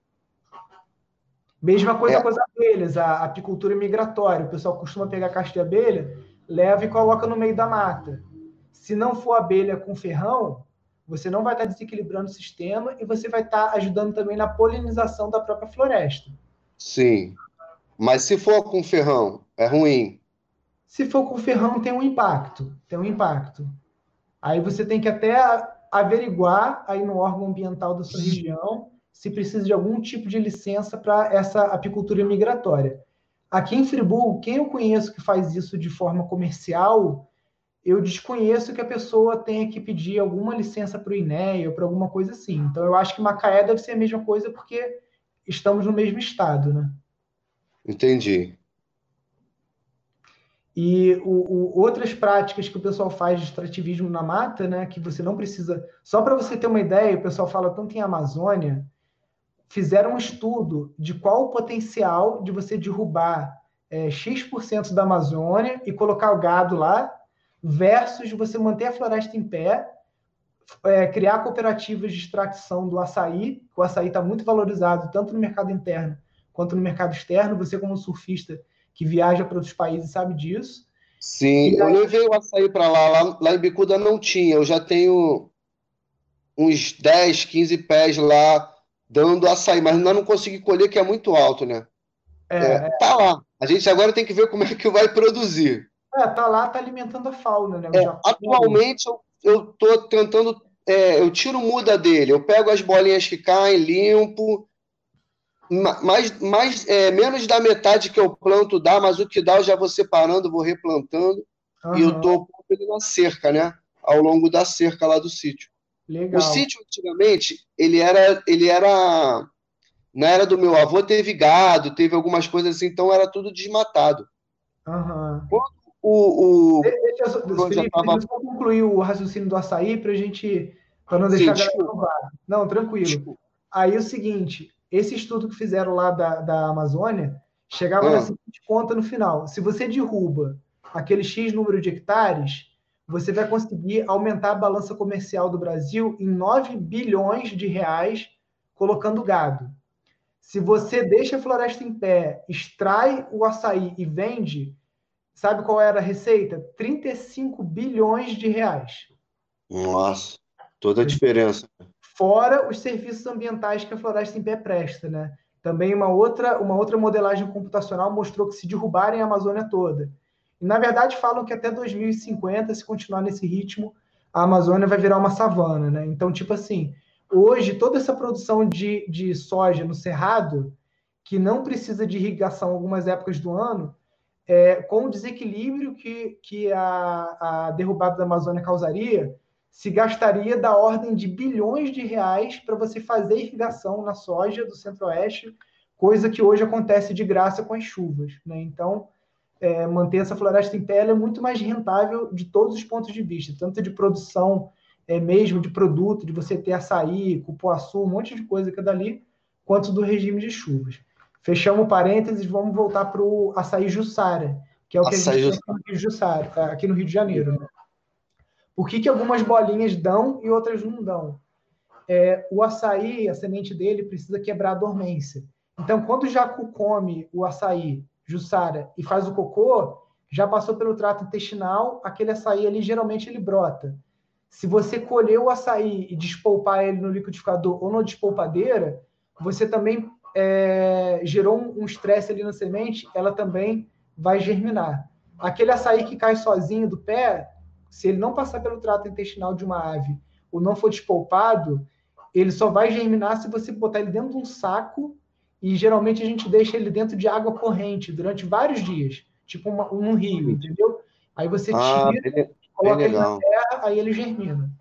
Mesma coisa é. com as abelhas, a apicultura migratória. O pessoal costuma pegar caixa de abelha, leva e coloca no meio da mata. Se não for abelha com ferrão, você não vai estar desequilibrando o sistema e você vai estar ajudando também na polinização da própria floresta. Sim. Mas se for com ferrão, é ruim. Se for com ferrão, tem um impacto. Tem um impacto. Aí você tem que até averiguar aí no órgão ambiental da sua região se precisa de algum tipo de licença para essa apicultura migratória. Aqui em Friburgo, quem eu conheço que faz isso de forma comercial, eu desconheço que a pessoa tenha que pedir alguma licença para o INEA ou para alguma coisa assim. Então, eu acho que Macaé deve ser a mesma coisa porque estamos no mesmo estado, né? Entendi. E o, o, outras práticas que o pessoal faz de extrativismo na mata, né, que você não precisa. Só para você ter uma ideia, o pessoal fala tanto em Amazônia, fizeram um estudo de qual o potencial de você derrubar é, X% da Amazônia e colocar o gado lá, versus você manter a floresta em pé, é, criar cooperativas de extração do açaí, o açaí está muito valorizado tanto no mercado interno quanto no mercado externo. Você, como surfista que viaja para outros países, sabe disso. Sim, aí... eu levei o açaí para lá. lá. Lá em Bicuda não tinha. Eu já tenho uns 10, 15 pés lá dando açaí, mas ainda não consegui colher, que é muito alto, né? É, é, tá lá. A gente agora tem que ver como é que vai produzir. É, tá lá, tá alimentando a fauna, né? É, atualmente eu, eu tô tentando, é, eu tiro muda dele, eu pego as bolinhas que caem, limpo, mais, mais é, menos da metade que eu planto dá, mas o que dá eu já vou separando, vou replantando, uhum. e eu tô ele na cerca, né? Ao longo da cerca lá do sítio. Legal. O sítio, antigamente, ele era, ele era. Na era do meu avô, teve gado, teve algumas coisas assim, então era tudo desmatado. Uhum. Quando o. o deixa, eu, Felipe, tava... deixa eu concluir o raciocínio do açaí para a gente. Para não deixar Sim, Não, tranquilo. Desculpa. Aí o seguinte: esse estudo que fizeram lá da, da Amazônia chegava ah. na seguinte conta no final: se você derruba aquele X número de hectares, você vai conseguir aumentar a balança comercial do Brasil em 9 bilhões de reais colocando gado. Se você deixa a floresta em pé, extrai o açaí e vende, sabe qual era a receita? 35 bilhões de reais. Nossa, toda a diferença. Fora os serviços ambientais que a floresta em pé presta, né? Também uma outra, uma outra modelagem computacional mostrou que se derrubarem a Amazônia toda e, na verdade, falam que até 2050, se continuar nesse ritmo, a Amazônia vai virar uma savana, né? Então, tipo assim, hoje, toda essa produção de, de soja no Cerrado, que não precisa de irrigação algumas épocas do ano, é, com o desequilíbrio que, que a, a derrubada da Amazônia causaria, se gastaria da ordem de bilhões de reais para você fazer irrigação na soja do Centro-Oeste, coisa que hoje acontece de graça com as chuvas. Né? Então, é, manter essa floresta em pé é muito mais rentável de todos os pontos de vista, tanto de produção é, mesmo, de produto, de você ter açaí, cupuaçu, um monte de coisa que é dali, quanto do regime de chuvas. Fechamos parênteses, vamos voltar para o açaí Jussara, que é o que açaí a gente tem aqui Jussara, tá? aqui no Rio de Janeiro. Né? Por que, que algumas bolinhas dão e outras não dão? É, o açaí, a semente dele, precisa quebrar a dormência. Então, quando o jacu come o açaí Jussara, e faz o cocô, já passou pelo trato intestinal, aquele açaí ali geralmente ele brota. Se você colher o açaí e despolpar ele no liquidificador ou na despolpadeira, você também é, gerou um estresse ali na semente, ela também vai germinar. Aquele açaí que cai sozinho do pé, se ele não passar pelo trato intestinal de uma ave ou não for despolpado, ele só vai germinar se você botar ele dentro de um saco e geralmente a gente deixa ele dentro de água corrente durante vários dias, tipo uma, um rio, entendeu? Aí você ah, tira, bem, coloca bem ele na terra, aí ele germina.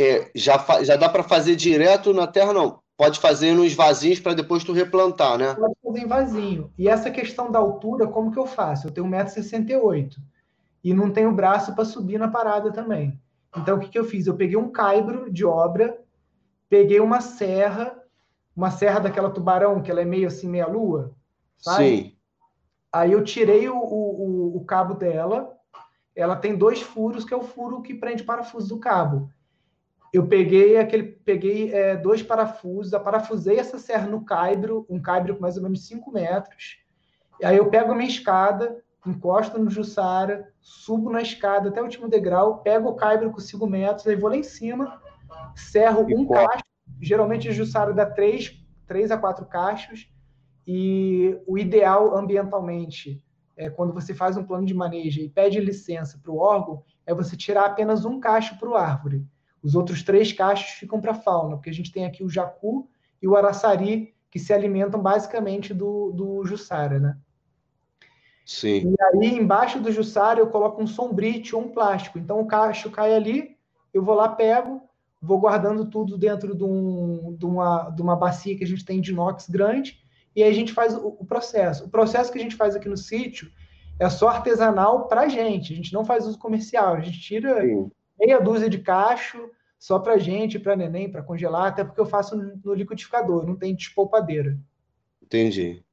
É, já, já dá para fazer direto na terra, não? Pode fazer nos vasinhos para depois tu replantar, né? Pode fazer em vasinho. E essa questão da altura, como que eu faço? Eu tenho 1,68m e não tenho braço para subir na parada também. Então, o que, que eu fiz? Eu peguei um caibro de obra, peguei uma serra, uma serra daquela tubarão, que ela é meio assim, meia lua, sabe? Sim. Aí eu tirei o, o, o cabo dela, ela tem dois furos, que é o furo que prende o parafuso do cabo. Eu peguei aquele, peguei é, dois parafusos, parafusei essa serra no caibro, um caibro com mais ou menos 5 metros. E aí eu pego a minha escada, encosto no Jussara, subo na escada até o último degrau, pego o caibro com 5 metros, aí vou lá em cima, serro e um cacho. Geralmente o Jussara dá 3, 3 a 4 cachos. E o ideal ambientalmente, é, quando você faz um plano de manejo e pede licença para o órgão, é você tirar apenas um cacho para o árvore. Os outros três cachos ficam para a fauna, porque a gente tem aqui o jacu e o araçari, que se alimentam basicamente do, do jussara, né? Sim. E aí, embaixo do jussara, eu coloco um sombrite ou um plástico. Então, o cacho cai ali, eu vou lá, pego, vou guardando tudo dentro de, um, de, uma, de uma bacia que a gente tem de inox grande, e aí a gente faz o, o processo. O processo que a gente faz aqui no sítio é só artesanal para a gente, a gente não faz uso comercial, a gente tira Sim meia dúzia de cacho só para gente, para neném, para congelar, até porque eu faço no liquidificador, não tem despolpadeira. Entendi.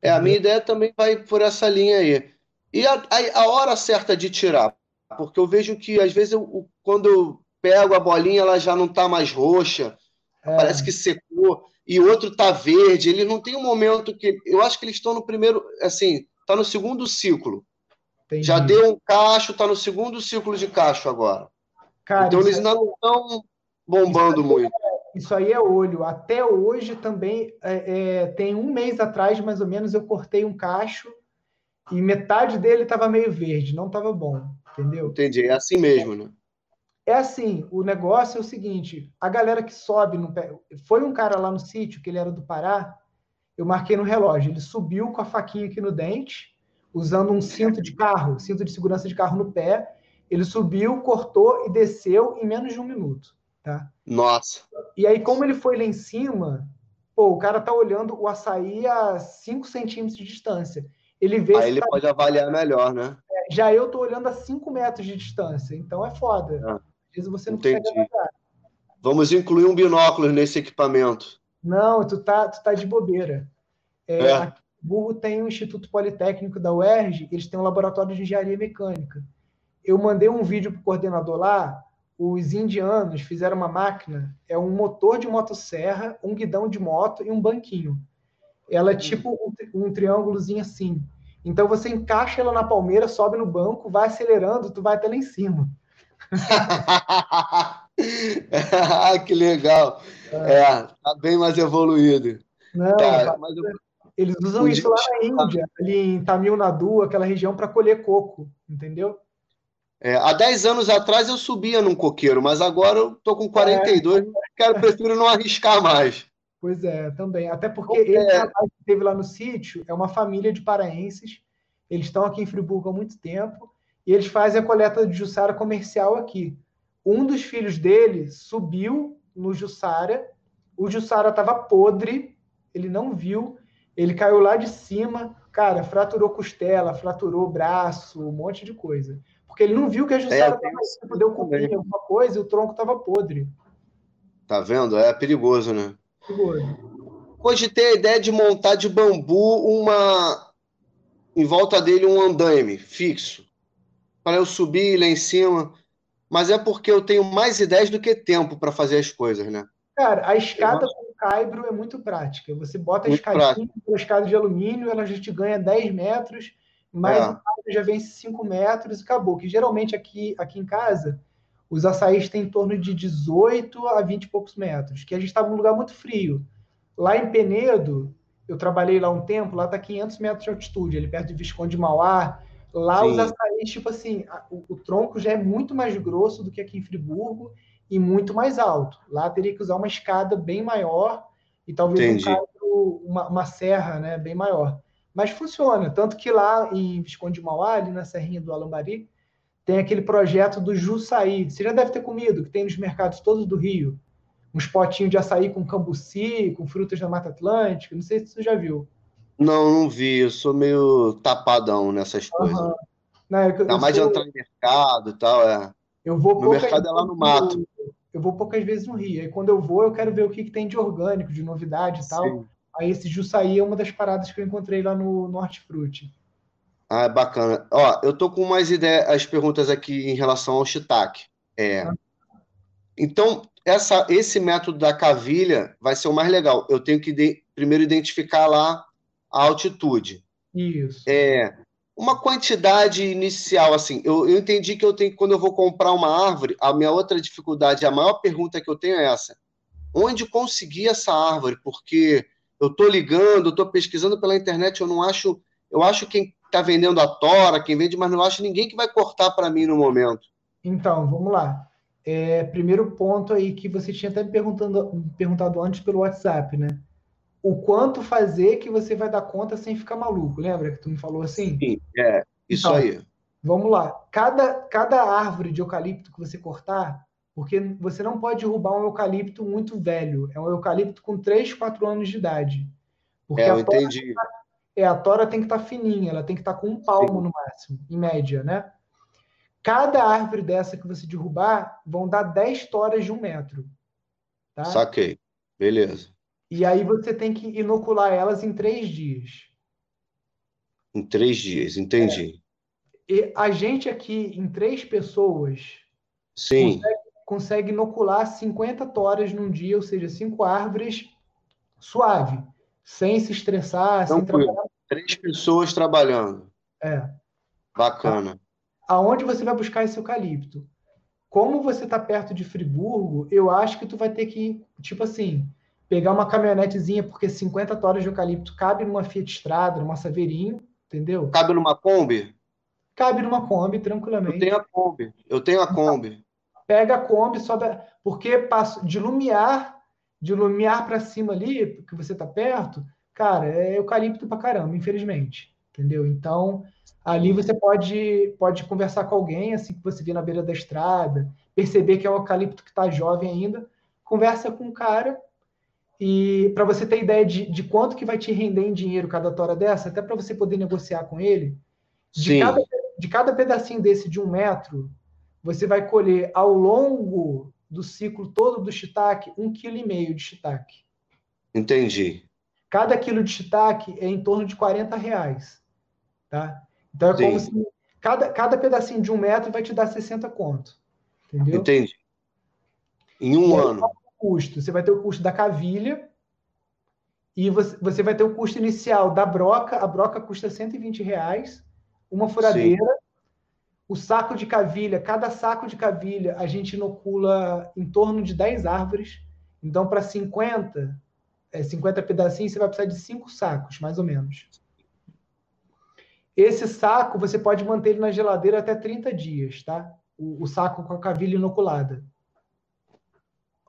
É, a minha ideia também vai por essa linha aí. E a, a, a hora certa de tirar? Porque eu vejo que, às vezes, eu, quando eu pego a bolinha, ela já não está mais roxa, é. parece que secou, e outro está verde. Ele não tem um momento que. Eu acho que eles estão no primeiro. Assim, está no segundo ciclo. Entendi. Já deu um cacho, está no segundo ciclo de cacho agora. Cara, então eles ainda não estão bombando isso muito. É, isso aí é olho. Até hoje também, é, é, tem um mês atrás, mais ou menos, eu cortei um cacho e metade dele estava meio verde, não estava bom, entendeu? Entendi, é assim mesmo, né? É assim, o negócio é o seguinte, a galera que sobe no pé, foi um cara lá no sítio, que ele era do Pará, eu marquei no relógio, ele subiu com a faquinha aqui no dente, usando um cinto de carro, cinto de segurança de carro no pé, ele subiu, cortou e desceu em menos de um minuto, tá? Nossa. E aí, como ele foi lá em cima, pô, o cara tá olhando o açaí a 5 centímetros de distância. Ele vê. Aí ele tá... pode avaliar melhor, né? É, já eu tô olhando a 5 metros de distância, então é foda. Às vezes você não entendi. consegue avaliar. Vamos incluir um binóculo nesse equipamento. Não, tu tá, tu tá de bobeira. É, é. Burro tem o Instituto Politécnico da UERJ, eles têm um laboratório de engenharia mecânica eu mandei um vídeo para o coordenador lá, os indianos fizeram uma máquina, é um motor de motosserra, um guidão de moto e um banquinho. Ela é tipo um, um triângulozinho assim. Então você encaixa ela na palmeira, sobe no banco, vai acelerando, tu vai até lá em cima. ah, que legal. É. é, tá bem mais evoluído. Não, tá, mas eu... Eles usam isso lá na Índia, ali em Tamil Nadu, aquela região, para colher coco, entendeu? É, há 10 anos atrás eu subia num coqueiro, mas agora eu tô com 42, é. quero, prefiro não arriscar mais. Pois é, também. Até porque é. ele que teve lá no sítio é uma família de paraenses. Eles estão aqui em Friburgo há muito tempo e eles fazem a coleta de Jussara comercial aqui. Um dos filhos dele subiu no Jussara, o Jussara estava podre, ele não viu, ele caiu lá de cima, cara, fraturou costela, fraturou braço, um monte de coisa. Porque ele não viu que a Jussara estava é, deu cupim, alguma coisa, e o tronco estava podre. Tá vendo? É perigoso, né? Perigoso. Hoje ter a ideia de montar de bambu uma. Em volta dele um andaime fixo. Para eu subir lá em cima. Mas é porque eu tenho mais ideias do que tempo para fazer as coisas, né? Cara, a escada com caibro é muito prática. Você bota a muito escadinha pela escada de alumínio, ela já te ganha 10 metros, mais é. o caibro já vence 5 metros e acabou. Que geralmente aqui, aqui em casa, os açaís têm em torno de 18 a 20 e poucos metros, que a gente estava num lugar muito frio. Lá em Penedo, eu trabalhei lá um tempo, lá está 500 metros de altitude, ali perto de Visconde de Mauá. Lá Sim. os açaís, tipo assim, o, o, tronco já é muito mais grosso do que aqui em Friburgo e muito mais alto. Lá teria que usar uma escada bem maior e talvez um uma, uma, serra né, bem maior. Mas funciona, tanto que lá em Visconde de Mauá, ali na serrinha do Alambari, tem aquele projeto do Jussaí. Você já deve ter comido, que tem nos mercados todos do Rio uns potinhos de açaí com cambuci, com frutas da Mata Atlântica. Não sei se você já viu. Não, não vi. Eu sou meio tapadão nessas coisas. Uhum. Não, é eu, mais sou... de entrar em mercado e tal, é. Eu vou Meu mercado é lá no mato. Eu vou poucas vezes no Rio. Aí quando eu vou, eu quero ver o que, que tem de orgânico, de novidade e tal. Sim. Aí esse Jussaí é uma das paradas que eu encontrei lá no Norte Fruit. Ah, bacana. Ó, eu tô com mais ideias, as perguntas aqui em relação ao shiitake. É. Ah. Então, essa, esse método da cavilha vai ser o mais legal. Eu tenho que de, primeiro identificar lá a altitude. Isso. É, uma quantidade inicial, assim, eu, eu entendi que eu tenho quando eu vou comprar uma árvore, a minha outra dificuldade, a maior pergunta que eu tenho é essa: onde conseguir essa árvore? Porque eu estou ligando, estou pesquisando pela internet, eu não acho, eu acho quem está vendendo a tora, quem vende, mas não acho ninguém que vai cortar para mim no momento. Então, vamos lá é, primeiro ponto aí que você tinha até me perguntando, perguntado antes pelo WhatsApp, né? O quanto fazer que você vai dar conta sem ficar maluco, lembra que tu me falou assim? Sim, é, isso então, aí. Vamos lá. Cada, cada árvore de eucalipto que você cortar, porque você não pode derrubar um eucalipto muito velho, é um eucalipto com 3, 4 anos de idade. Porque é, eu entendi. Tá, é, a tora tem que estar tá fininha, ela tem que estar tá com um palmo Sim. no máximo, em média, né? Cada árvore dessa que você derrubar vão dar 10 toras de um metro. Tá? Saquei. Beleza. E aí você tem que inocular elas em três dias. Em três dias, entendi. É. E a gente aqui, em três pessoas, Sim. Consegue, consegue inocular 50 toras num dia, ou seja, cinco árvores suave, sem se estressar, sem trabalhar. Três pessoas trabalhando. É. Bacana aonde você vai buscar esse eucalipto? Como você está perto de Friburgo, eu acho que tu vai ter que, tipo assim, pegar uma caminhonetezinha, porque 50 toras de eucalipto cabe numa Fiat Strada, numa Saveirinho, entendeu? Cabe numa Kombi? Cabe numa Kombi, tranquilamente. Eu tenho a Kombi, eu tenho a Kombi. Pega a Kombi, sobe, porque passo de Lumiar, de Lumiar para cima ali, que você tá perto, cara, é eucalipto pra caramba, infelizmente, entendeu? Então, Ali você pode, pode conversar com alguém, assim que você vê na beira da estrada, perceber que é um eucalipto que está jovem ainda, conversa com o cara e para você ter ideia de, de quanto que vai te render em dinheiro cada tora dessa, até para você poder negociar com ele, de cada, de cada pedacinho desse de um metro, você vai colher ao longo do ciclo todo do shiitake um quilo e meio de shiitake. Entendi. Cada quilo de shiitake é em torno de 40 reais, tá? Então é Sim. como se cada, cada pedacinho de um metro vai te dar 60 conto. Entendeu? Entendi. Em um ano. Custo? Você vai ter o custo da cavilha e você, você vai ter o custo inicial da broca. A broca custa 120 reais, uma furadeira. Sim. O saco de cavilha, cada saco de cavilha, a gente inocula em torno de 10 árvores. Então, para 50, é, 50 pedacinhos, você vai precisar de 5 sacos, mais ou menos. Esse saco você pode manter ele na geladeira até 30 dias, tá? O, o saco com a cavilha inoculada.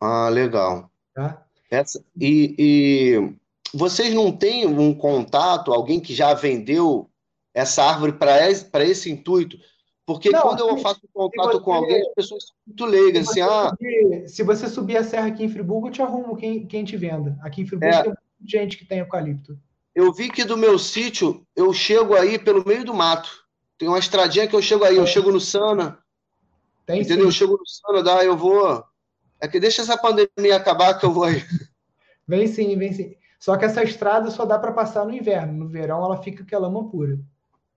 Ah, legal. Tá? Essa, e, e vocês não têm um contato, alguém que já vendeu essa árvore para esse, esse intuito? Porque não, quando eu faço contato você, com alguém, as pessoas são muito leigas, assim, ah... Subir, se você subir a serra aqui em Friburgo, eu te arrumo quem, quem te venda. Aqui em Friburgo é, tem gente que tem eucalipto. Eu vi que do meu sítio eu chego aí pelo meio do mato. Tem uma estradinha que eu chego aí, eu chego no Sana. Tem entendeu? Sim. Eu chego no Sana, dá, eu vou. É que deixa essa pandemia acabar que eu vou aí. Vem sim, vem sim. Só que essa estrada só dá para passar no inverno. No verão ela fica aquela lama pura.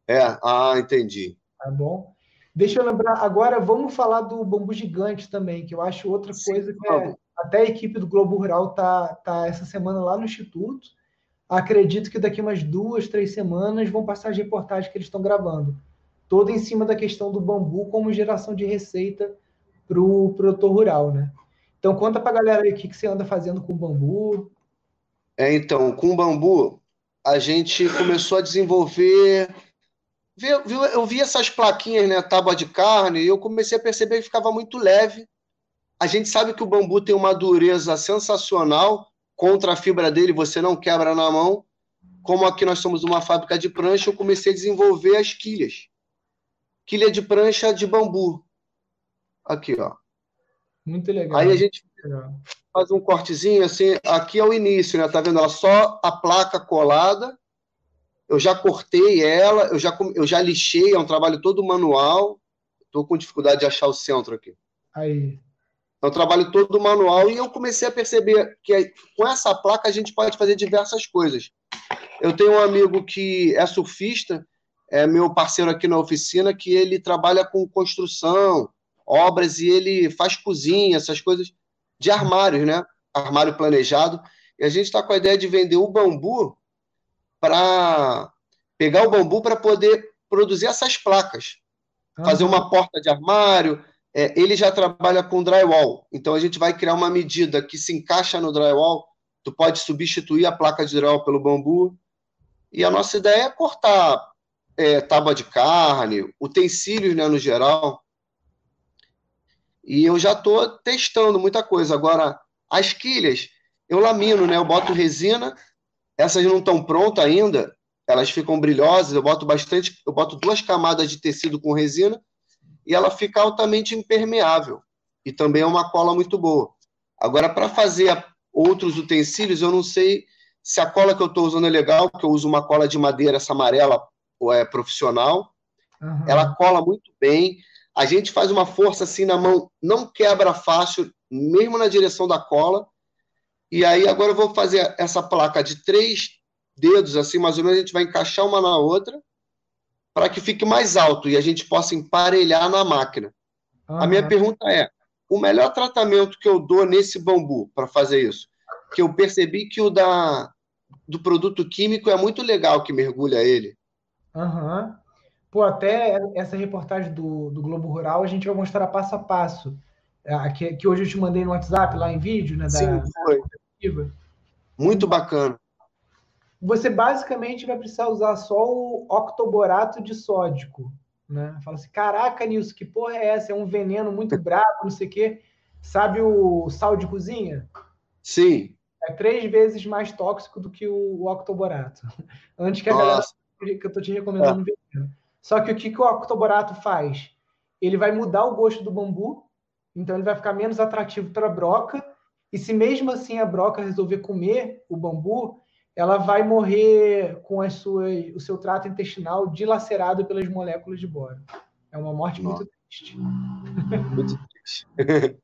É, ah, entendi. Tá bom? Deixa eu lembrar, agora vamos falar do bambu gigante também, que eu acho outra sim, coisa que é, Até a equipe do Globo Rural tá, tá essa semana lá no Instituto. Acredito que daqui umas duas, três semanas vão passar as reportagens que eles estão gravando. Toda em cima da questão do bambu como geração de receita para o produtor rural, né? Então conta para a galera aí o que, que você anda fazendo com o bambu. É, então, com o bambu, a gente começou a desenvolver. Eu vi essas plaquinhas, né? Tábua de carne, e eu comecei a perceber que ficava muito leve. A gente sabe que o bambu tem uma dureza sensacional, contra a fibra dele, você não quebra na mão. Como aqui nós somos uma fábrica de prancha, eu comecei a desenvolver as quilhas. Quilha de prancha de bambu. Aqui, ó. Muito legal. Aí a gente faz um cortezinho assim, aqui é o início, né? Tá vendo? Ela só a placa colada. Eu já cortei ela, eu já, eu já lixei, é um trabalho todo manual. Estou com dificuldade de achar o centro aqui. Aí. É um trabalho todo manual e eu comecei a perceber que com essa placa a gente pode fazer diversas coisas. Eu tenho um amigo que é surfista, é meu parceiro aqui na oficina, que ele trabalha com construção, obras e ele faz cozinha, essas coisas de armários, né? Armário planejado. E a gente está com a ideia de vender o bambu para pegar o bambu para poder produzir essas placas. Fazer uma porta de armário. É, ele já trabalha com drywall, então a gente vai criar uma medida que se encaixa no drywall. Tu pode substituir a placa de drywall pelo bambu. E a nossa ideia é cortar é, tábua de carne, utensílios né, no geral. E eu já estou testando muita coisa. Agora, as quilhas, eu lamino, né? Eu boto resina, essas não estão prontas ainda, elas ficam brilhosas, eu boto bastante, eu boto duas camadas de tecido com resina e ela fica altamente impermeável. E também é uma cola muito boa. Agora, para fazer outros utensílios, eu não sei se a cola que eu estou usando é legal, porque eu uso uma cola de madeira, essa amarela, ou é profissional. Uhum. Ela cola muito bem a gente faz uma força assim na mão, não quebra fácil, mesmo na direção da cola. E aí agora eu vou fazer essa placa de três dedos, assim, mais ou menos, a gente vai encaixar uma na outra para que fique mais alto e a gente possa emparelhar na máquina. A minha pergunta é: o melhor tratamento que eu dou nesse bambu para fazer isso? Que eu percebi que o da do produto químico é muito legal que mergulha ele. Aham. Uhum. Pô, até essa reportagem do, do Globo Rural a gente vai mostrar passo a passo. É, que, que hoje eu te mandei no WhatsApp, lá em vídeo, né? Da, Sim, foi. Muito bacana. Você basicamente vai precisar usar só o octoborato de sódico. Né? Fala assim: caraca, Nilson, que porra é essa? É um veneno muito bravo, não sei o quê. Sabe o sal de cozinha? Sim. É três vezes mais tóxico do que o, o octoborato. Antes que a Nossa. galera que eu tô te recomendando é. veneno. Só que o que, que o octoborato faz? Ele vai mudar o gosto do bambu, então ele vai ficar menos atrativo para a broca, e se mesmo assim a broca resolver comer o bambu, ela vai morrer com as suas, o seu trato intestinal dilacerado pelas moléculas de boro. É uma morte Nossa. muito triste. Muito triste.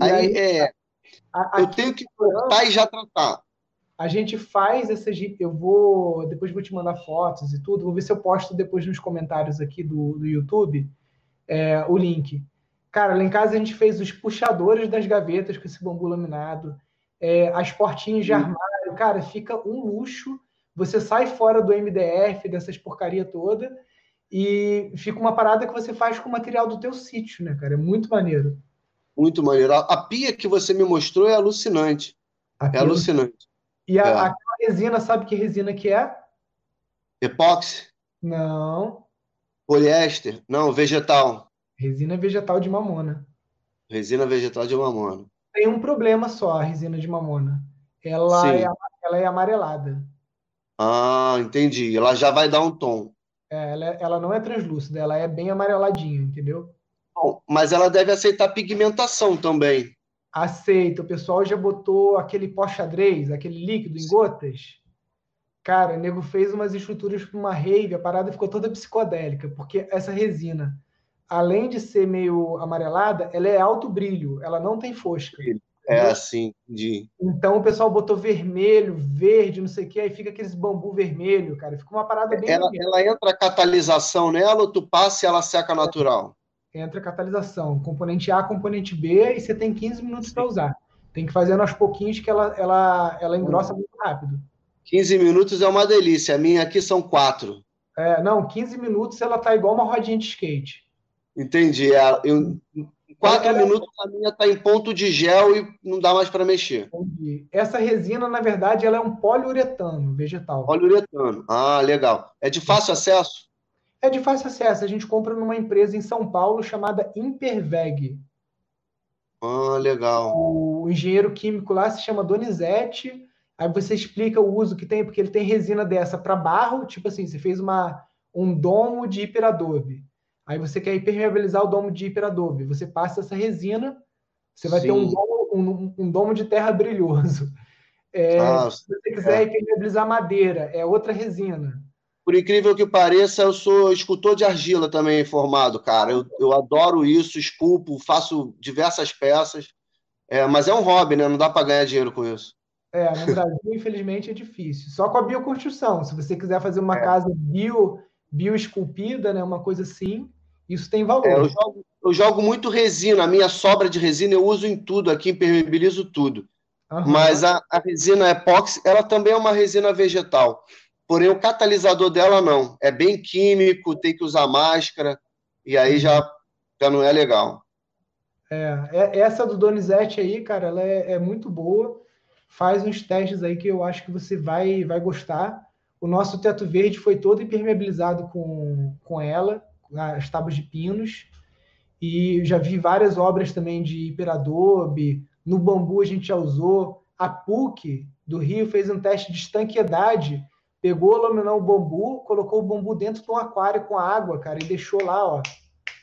aí, aí, é, a, a, eu tenho que cortar e já tratar. A gente faz essas. Eu vou. Depois vou te mandar fotos e tudo. Vou ver se eu posto depois nos comentários aqui do, do YouTube é, o link. Cara, lá em casa a gente fez os puxadores das gavetas com esse bambu laminado, é, as portinhas de uhum. armário. Cara, fica um luxo. Você sai fora do MDF, dessas porcaria toda, e fica uma parada que você faz com o material do teu sítio, né, cara? É muito maneiro. Muito maneiro. A, a pia que você me mostrou é alucinante. é alucinante. E a, é. aquela resina, sabe que resina que é? Epóxi? Não. Poliéster? Não, vegetal. Resina vegetal de mamona. Resina vegetal de mamona. Tem um problema só, a resina de mamona. Ela, é, ela é amarelada. Ah, entendi. Ela já vai dar um tom. É, ela, ela não é translúcida, ela é bem amareladinha, entendeu? Bom, mas ela deve aceitar pigmentação também aceita. O pessoal já botou aquele pó xadrez, aquele líquido em gotas. Cara, o nego fez umas estruturas para uma rave, a parada ficou toda psicodélica, porque essa resina, além de ser meio amarelada, ela é alto brilho, ela não tem fosca. É assim, de. Então o pessoal botou vermelho, verde, não sei o que, aí fica aqueles bambu vermelho, cara. Fica uma parada bem. Ela, ela entra catalisação nela ou tu passa e ela seca natural? Entra catalisação, componente A, componente B, e você tem 15 minutos para usar. Tem que fazer aos pouquinhos que ela, ela, ela engrossa muito rápido. 15 minutos é uma delícia. A minha aqui são quatro. É, não, 15 minutos ela tá igual uma rodinha de skate. Entendi. É, eu, em quatro ela, minutos a minha tá em ponto de gel e não dá mais para mexer. Entendi. Essa resina, na verdade, ela é um poliuretano vegetal. Poliuretano. Ah, legal. É de fácil acesso? É de fácil acesso. A gente compra numa empresa em São Paulo chamada Imperveg. Ah, legal. O engenheiro químico lá se chama Donizete. Aí você explica o uso que tem, porque ele tem resina dessa para barro, tipo assim, você fez uma, um domo de hiperadobe. Aí você quer impermeabilizar o domo de hiperadobe. Você passa essa resina, você vai Sim. ter um domo, um, um domo, de terra brilhoso. É, ah, se você quiser é. impermeabilizar madeira, é outra resina. Por incrível que pareça, eu sou escultor de argila também formado, cara. Eu, eu adoro isso, esculpo, faço diversas peças. É, mas é um hobby, né? Não dá para ganhar dinheiro com isso. É, no Brasil, infelizmente, é difícil. Só com a bioconstrução. Se você quiser fazer uma é. casa bio, bioesculpida, né, uma coisa assim, isso tem valor. É, eu, jogo, eu, jogo, muito resina. A minha sobra de resina eu uso em tudo aqui, impermeabilizo tudo. Uhum. Mas a, a resina epóxi, ela também é uma resina vegetal. Porém, o catalisador dela não. É bem químico, tem que usar máscara, e aí já, já não é legal. É, é essa do Donizete aí, cara, ela é, é muito boa faz uns testes aí que eu acho que você vai, vai gostar. O nosso teto verde foi todo impermeabilizado com, com ela, as tábuas de pinos. E já vi várias obras também de hiperadobe. No bambu a gente já usou. A PUC do Rio fez um teste de estanqueidade. Pegou, laminou o bambu, colocou o bambu dentro de um aquário com água, cara, e deixou lá, ó,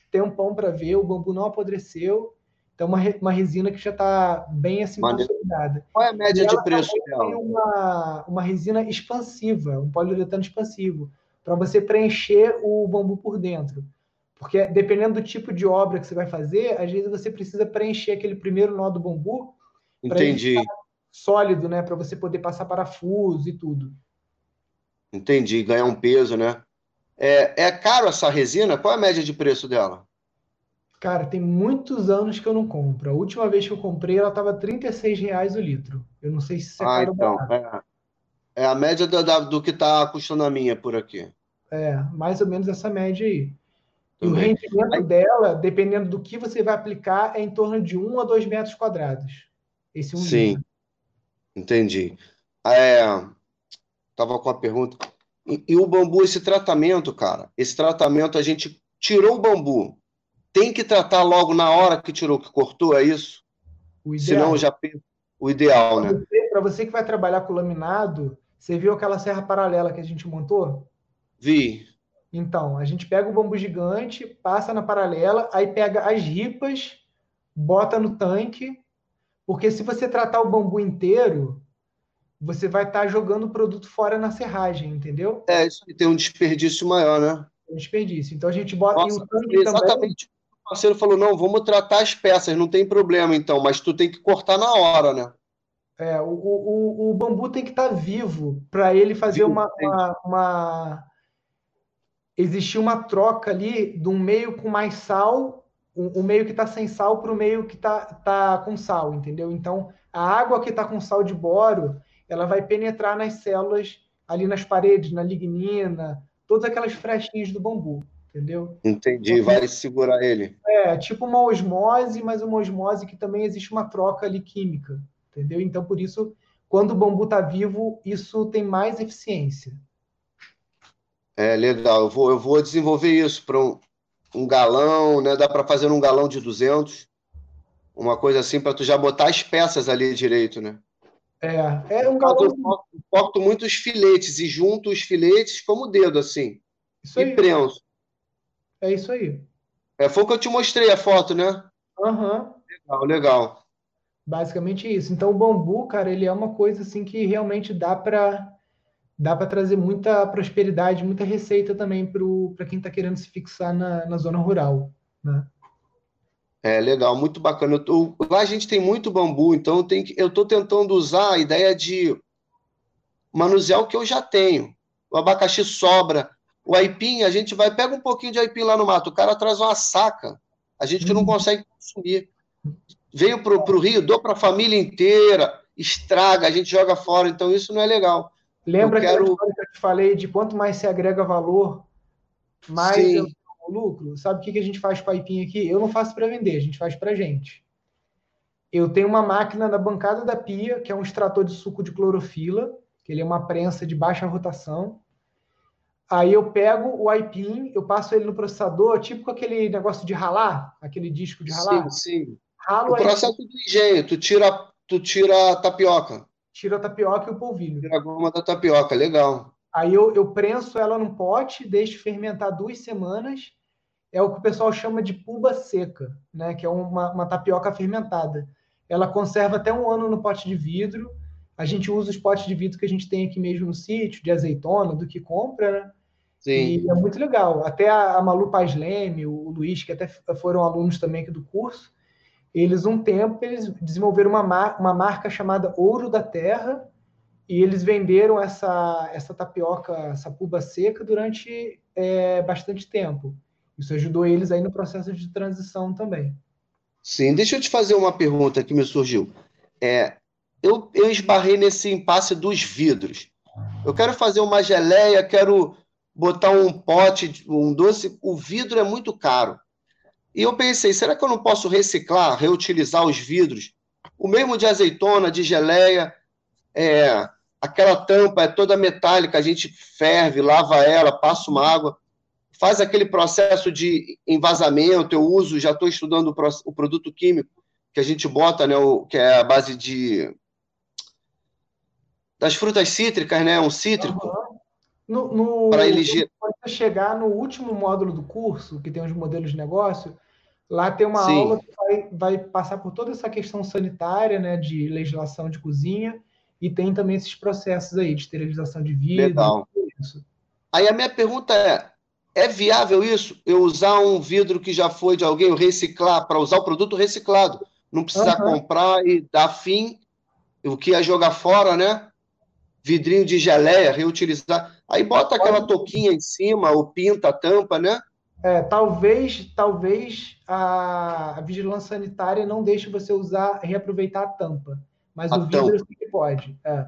tempão para ver. O bambu não apodreceu. Então, uma, uma resina que já está bem assim consolidada. Qual é a média de preço dela? Tem uma, uma resina expansiva, um poliuretano expansivo, para você preencher o bambu por dentro. Porque dependendo do tipo de obra que você vai fazer, às vezes você precisa preencher aquele primeiro nó do bambu. Entendi. Sólido, né? Para você poder passar parafuso e tudo. Entendi, ganhar um peso, né? É, é caro essa resina? Qual é a média de preço dela? Cara, tem muitos anos que eu não compro. A última vez que eu comprei, ela estava 36 reais o litro. Eu não sei se isso é ah, então, é, é, a média do, do que está custando a minha por aqui. É, mais ou menos essa média aí. E o rendimento aí... dela, dependendo do que você vai aplicar, é em torno de 1 a 2 metros quadrados. Esse um Sim, litro. entendi. É, tava com a pergunta. E, e o bambu, esse tratamento, cara, esse tratamento a gente tirou o bambu, tem que tratar logo na hora que tirou, que cortou, é isso? O ideal. Senão já o ideal, né? Para você que vai trabalhar com laminado, você viu aquela serra paralela que a gente montou? Vi. Então, a gente pega o bambu gigante, passa na paralela, aí pega as ripas, bota no tanque, porque se você tratar o bambu inteiro, você vai estar tá jogando o produto fora na serragem, entendeu? É, isso tem um desperdício maior, né? Um desperdício. Então a gente bota Nossa, em um tanque exatamente. Também parceiro falou: não, vamos tratar as peças, não tem problema então, mas tu tem que cortar na hora, né? É, o, o, o bambu tem que estar tá vivo para ele fazer vivo, uma, uma, uma, Existir uma troca ali de um meio com mais sal, o, o meio que está sem sal para o meio que está tá com sal, entendeu? Então, a água que está com sal de boro, ela vai penetrar nas células ali nas paredes, na lignina, todas aquelas frechinhas do bambu entendeu? Entendi, Porque, vai segurar ele. É, tipo uma osmose, mas uma osmose que também existe uma troca ali química, entendeu? Então, por isso, quando o bambu está vivo, isso tem mais eficiência. É, legal. Eu vou, eu vou desenvolver isso para um, um galão, né? Dá para fazer um galão de 200, uma coisa assim, para tu já botar as peças ali direito, né? É, é um galão. Eu corto, corto muitos filetes e junto os filetes como o dedo, assim. Isso e aí. prenso. É isso aí. É, foi o que eu te mostrei a foto, né? Aham. Uhum. Legal, legal. Basicamente isso. Então, o bambu, cara, ele é uma coisa assim que realmente dá para dá para trazer muita prosperidade, muita receita também para quem está querendo se fixar na, na zona rural, né? É legal, muito bacana. Tô, lá a gente tem muito bambu, então eu estou tentando usar a ideia de manusear o que eu já tenho. O abacaxi sobra, o aipim, a gente vai, pega um pouquinho de aipim lá no mato, o cara traz uma saca, a gente não uhum. consegue consumir. Venho para o Rio, dou para a família inteira, estraga, a gente joga fora, então isso não é legal. Lembra eu quero... que eu te falei de quanto mais se agrega valor, mais o lucro? Sabe o que, que a gente faz com a aqui? Eu não faço para vender, a gente faz para gente. Eu tenho uma máquina na bancada da pia, que é um extrator de suco de clorofila, que ele é uma prensa de baixa rotação. Aí eu pego o IPIN, eu passo ele no processador, tipo com aquele negócio de ralar, aquele disco de ralar. Sim, sim. Ralo o processo do engenho, tu tira, tu tira a tapioca. Tira a tapioca e o polvilho. Tira a goma da tapioca, legal. Aí eu, eu prenso ela num pote, deixo fermentar duas semanas. É o que o pessoal chama de puba seca, né? Que é uma, uma tapioca fermentada. Ela conserva até um ano no pote de vidro. A gente usa os potes de vidro que a gente tem aqui mesmo no sítio, de azeitona, do que compra, né? Sim. E é muito legal. Até a, a Malu Paz Leme, o Luiz, que até foram alunos também aqui do curso, eles, um tempo, eles desenvolveram uma, mar uma marca chamada Ouro da Terra, e eles venderam essa, essa tapioca, essa puba seca, durante é, bastante tempo. Isso ajudou eles aí no processo de transição também. Sim, deixa eu te fazer uma pergunta que me surgiu. É, eu, eu esbarrei nesse impasse dos vidros. Eu quero fazer uma geleia, quero botar um pote, um doce. O vidro é muito caro. E eu pensei, será que eu não posso reciclar, reutilizar os vidros? O mesmo de azeitona, de geleia, é, aquela tampa é toda metálica, a gente ferve, lava ela, passa uma água faz aquele processo de envasamento, eu uso, já estou estudando o, produto químico que a gente bota, né, o, que é a base de das frutas cítricas, né, um cítrico. Uhum. Para ele quando você chegar no último módulo do curso, que tem os modelos de negócio, lá tem uma Sim. aula que vai, vai passar por toda essa questão sanitária, né, de legislação de cozinha, e tem também esses processos aí de esterilização de vidro. Legal. Aí a minha pergunta é, é viável isso? Eu usar um vidro que já foi de alguém, reciclar, para usar o produto reciclado. Não precisar uhum. comprar e dar fim, o que é jogar fora, né? Vidrinho de geleia, reutilizar. Aí bota aquela touquinha em cima, ou pinta a tampa, né? É, talvez, talvez a, vigilância sanitária não deixe você usar, reaproveitar a tampa. Mas a o vidro tampa. sim pode. É.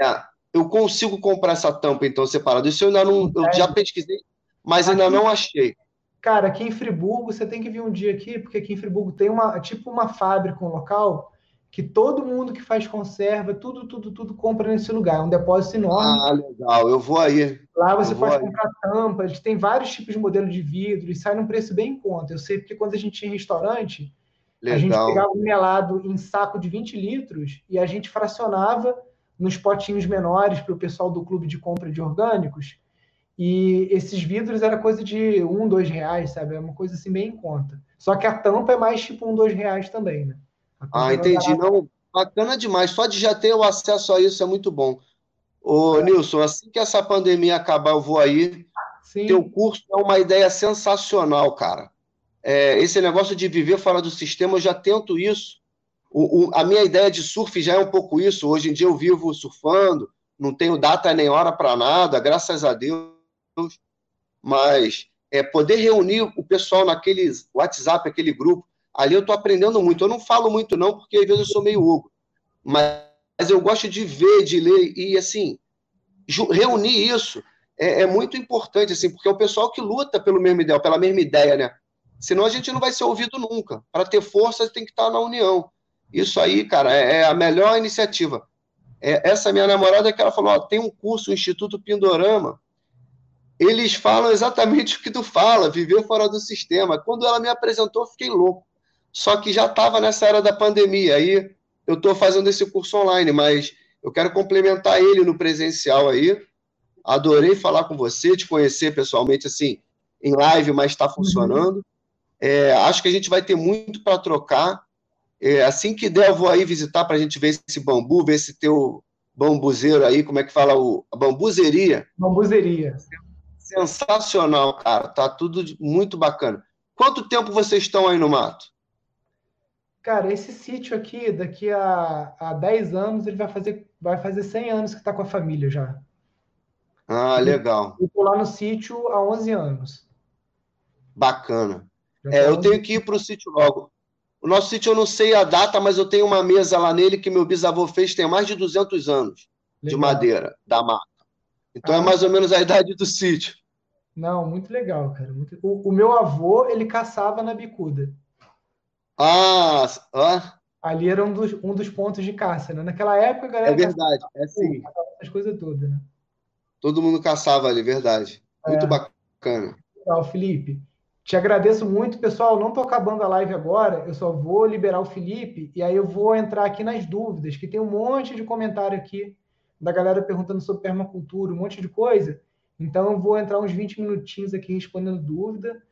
é. eu consigo comprar essa tampa, então, separado. Isso eu ainda não. Eu já pesquisei mas ainda não achei. Cara, aqui em Friburgo, você tem que vir um dia aqui, porque aqui em Friburgo tem uma tipo uma fábrica, um local que todo mundo que faz conserva, tudo, tudo, tudo compra nesse lugar. É um depósito enorme. Ah, legal. Eu vou aí. Lá você pode comprar tampas, tem vários tipos de modelo de vidro e sai num preço bem em conta. Eu sei porque quando a gente tinha restaurante, legal. a gente pegava um melado em saco de 20 litros e a gente fracionava nos potinhos menores para o pessoal do clube de compra de orgânicos e esses vidros era coisa de um, dois reais, sabe? É uma coisa assim bem em conta. Só que a tampa é mais tipo um, dois reais também, né? Ah, entendi. Não, bacana demais. Só de já ter o acesso a isso é muito bom. Ô, é. Nilson, assim que essa pandemia acabar, eu vou aí. Sim. Teu curso é uma ideia sensacional, cara. É, esse negócio de viver fora do sistema, eu já tento isso. O, o, a minha ideia de surf já é um pouco isso. Hoje em dia eu vivo surfando, não tenho data nem hora para nada, graças a Deus mas é, poder reunir o pessoal naquele WhatsApp, aquele grupo, ali eu estou aprendendo muito. Eu não falo muito, não, porque às vezes eu sou meio Hugo, mas, mas eu gosto de ver, de ler, e assim, reunir isso é, é, muito importante, assim, porque é o pessoal que luta pelo mesmo ideal, pela mesma ideia, né? Senão a gente não vai ser ouvido nunca. Para ter força, tem que estar na união. Isso aí, cara, é, é a melhor iniciativa. É, essa minha namorada que ela falou: ó, tem um curso, o Instituto Pindorama, eles falam exatamente o que tu fala, viver fora do sistema. Quando ela me apresentou, eu fiquei louco. Só que já estava nessa era da pandemia, aí eu estou fazendo esse curso online, mas eu quero complementar ele no presencial aí. Adorei falar com você, te conhecer pessoalmente, assim, em live, mas está funcionando. Uhum. É, acho que a gente vai ter muito para trocar. É, assim que der, eu vou aí visitar para a gente ver esse bambu, ver esse teu bambuzeiro aí, como é que fala o a bambuzeria. Bambuzeria. Sensacional, cara. Tá tudo muito bacana. Quanto tempo vocês estão aí no mato? Cara, esse sítio aqui, daqui a, a 10 anos, ele vai fazer, vai fazer 100 anos que está com a família já. Ah, legal. Eu estou lá no sítio há 11 anos. Bacana. É, eu tenho que ir para o sítio logo. O nosso sítio eu não sei a data, mas eu tenho uma mesa lá nele que meu bisavô fez tem mais de 200 anos legal. de madeira, da mata. Então é ah, é mais ou menos a idade do sítio. Não, muito legal, cara. Muito... O, o, meu avô, ele caçava na bicuda. Ah, ah. Ali era um dos, um dos pontos de caça, né? Naquela época, galera. É verdade, caçava, é sim. As coisas todas, né? Todo mundo caçava ali, verdade. Muito é. bacana. Legal, Felipe. Te agradeço muito, pessoal. Não estou acabando a live agora, eu só vou liberar o Felipe e aí eu vou entrar aqui nas dúvidas, que tem um monte de comentário aqui da galera perguntando sobre permacultura, um monte de coisa. Então eu vou entrar uns 20 minutinhos aqui respondendo dúvida.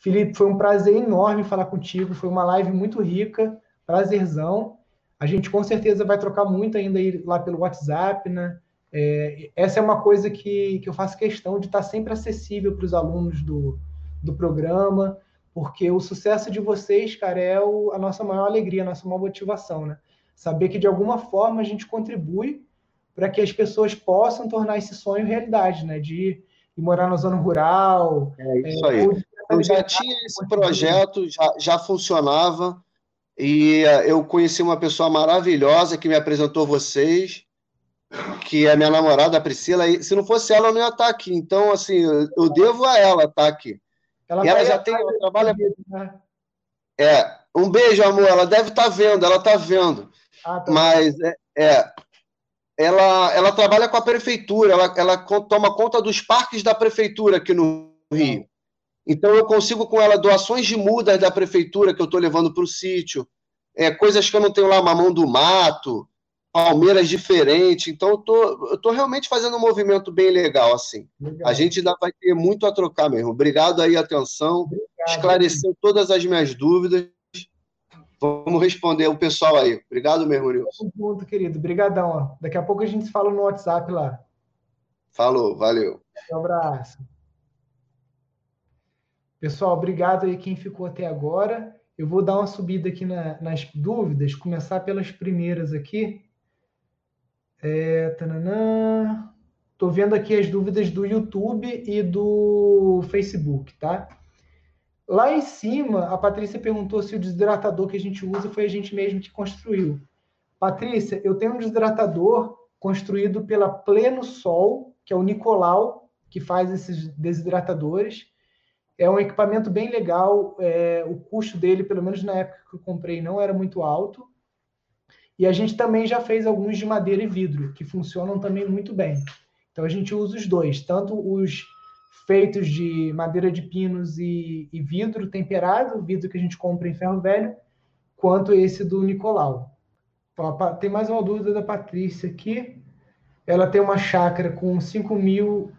Felipe, foi um prazer enorme falar contigo, foi uma live muito rica, prazerzão. A gente com certeza vai trocar muito ainda lá pelo WhatsApp, né? É, essa é uma coisa que, que eu faço questão de estar sempre acessível para os alunos do, do programa, porque o sucesso de vocês, cara, é o, a nossa maior alegria, a nossa maior motivação, né? Saber que de alguma forma a gente contribui para que as pessoas possam tornar esse sonho realidade, né? De ir morar na zona rural. É isso é, aí. Eu já tinha esse projeto, já, já funcionava, e uh, eu conheci uma pessoa maravilhosa que me apresentou vocês, que é minha namorada, a Priscila, e se não fosse ela, eu não ia estar aqui. Então, assim, eu, eu devo a ela estar aqui. Ela e ela já tem, ela trabalha. Né? É, um beijo, amor. Ela deve estar tá vendo, ela está vendo. Ah, tá Mas é, é, ela, ela trabalha com a prefeitura, ela, ela toma conta dos parques da prefeitura aqui no Rio. Então eu consigo com ela doações de mudas da prefeitura que eu estou levando para o sítio, é, coisas que eu não tenho lá, mamão do mato, Palmeiras diferente. Então, eu tô, tô realmente fazendo um movimento bem legal, assim. Legal. A gente ainda vai ter muito a trocar mesmo. Obrigado aí, atenção. Obrigado. Esclareceu todas as minhas dúvidas. Vamos responder o pessoal aí. Obrigado mesmo, Nilson. Junto, querido. Obrigadão. Daqui a pouco a gente se fala no WhatsApp lá. Falou, valeu. Um abraço. Pessoal, obrigado aí quem ficou até agora. Eu vou dar uma subida aqui na, nas dúvidas, começar pelas primeiras aqui. É, Estou vendo aqui as dúvidas do YouTube e do Facebook, tá? Lá em cima, a Patrícia perguntou se o desidratador que a gente usa foi a gente mesmo que construiu. Patrícia, eu tenho um desidratador construído pela Pleno Sol, que é o Nicolau, que faz esses desidratadores. É um equipamento bem legal. É, o custo dele, pelo menos na época que eu comprei, não era muito alto. E a gente também já fez alguns de madeira e vidro, que funcionam também muito bem. Então a gente usa os dois, tanto os feitos de madeira de pinos e, e vidro temperado, vidro que a gente compra em ferro velho, quanto esse do Nicolau. Tem mais uma dúvida da Patrícia aqui. Ela tem uma chácara com 5 mil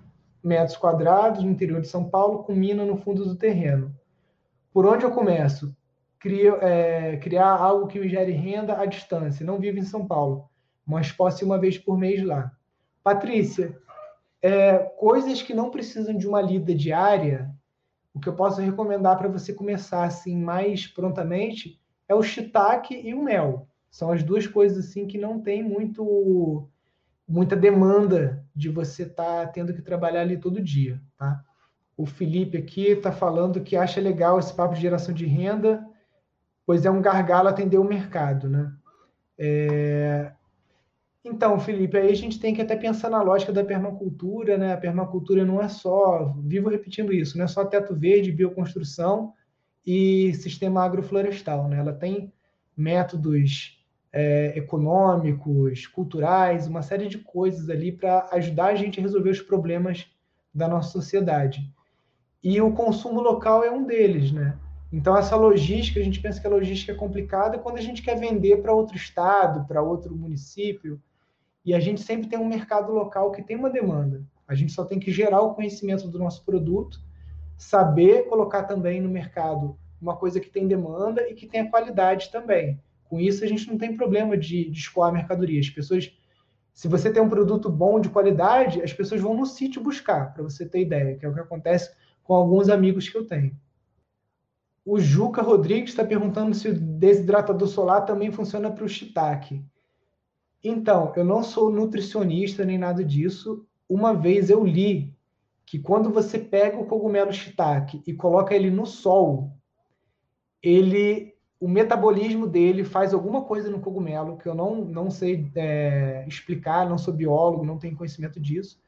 metros quadrados no interior de São Paulo, com mina no fundo do terreno. Por onde eu começo? cria, é, criar algo que me gere renda à distância. Não vivo em São Paulo, mas posso ir uma vez por mês lá. Patrícia, é, coisas que não precisam de uma lida diária, o que eu posso recomendar para você começar assim mais prontamente é o shiitake e o mel. São as duas coisas assim que não tem muito muita demanda de você estar tá tendo que trabalhar ali todo dia, tá? O Felipe aqui está falando que acha legal esse papo de geração de renda, pois é um gargalo atender o mercado, né? É... Então, Felipe, aí a gente tem que até pensar na lógica da permacultura, né? A permacultura não é só, vivo repetindo isso, não é só teto verde, bioconstrução e sistema agroflorestal, né? Ela tem métodos é, econômicos, culturais, uma série de coisas ali para ajudar a gente a resolver os problemas da nossa sociedade. E o consumo local é um deles, né? Então, essa logística, a gente pensa que a logística é complicada quando a gente quer vender para outro estado, para outro município, e a gente sempre tem um mercado local que tem uma demanda. A gente só tem que gerar o conhecimento do nosso produto, saber colocar também no mercado uma coisa que tem demanda e que tenha qualidade também. Com isso, a gente não tem problema de, de escoar a mercadoria. As pessoas, se você tem um produto bom de qualidade, as pessoas vão no sítio buscar, para você ter ideia, que é o que acontece com alguns amigos que eu tenho. O Juca Rodrigues está perguntando se o desidratador solar também funciona para o shiitake. Então, eu não sou nutricionista nem nada disso. Uma vez eu li que quando você pega o cogumelo shiitake e coloca ele no sol, ele o metabolismo dele faz alguma coisa no cogumelo que eu não, não sei é, explicar, não sou biólogo, não tenho conhecimento disso.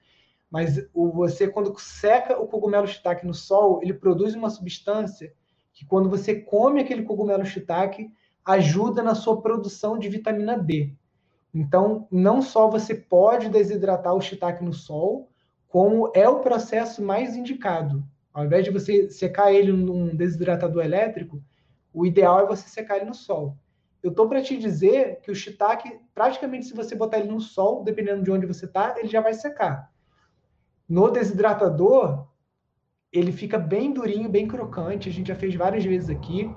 Mas o, você, quando seca o cogumelo shiitake no sol, ele produz uma substância que, quando você come aquele cogumelo shiitake, ajuda na sua produção de vitamina D. Então, não só você pode desidratar o shiitake no sol, como é o processo mais indicado. Ao invés de você secar ele num desidratador elétrico, o ideal é você secar ele no sol. Eu estou para te dizer que o shiitake, praticamente se você botar ele no sol, dependendo de onde você está, ele já vai secar. No desidratador, ele fica bem durinho, bem crocante. A gente já fez várias vezes aqui.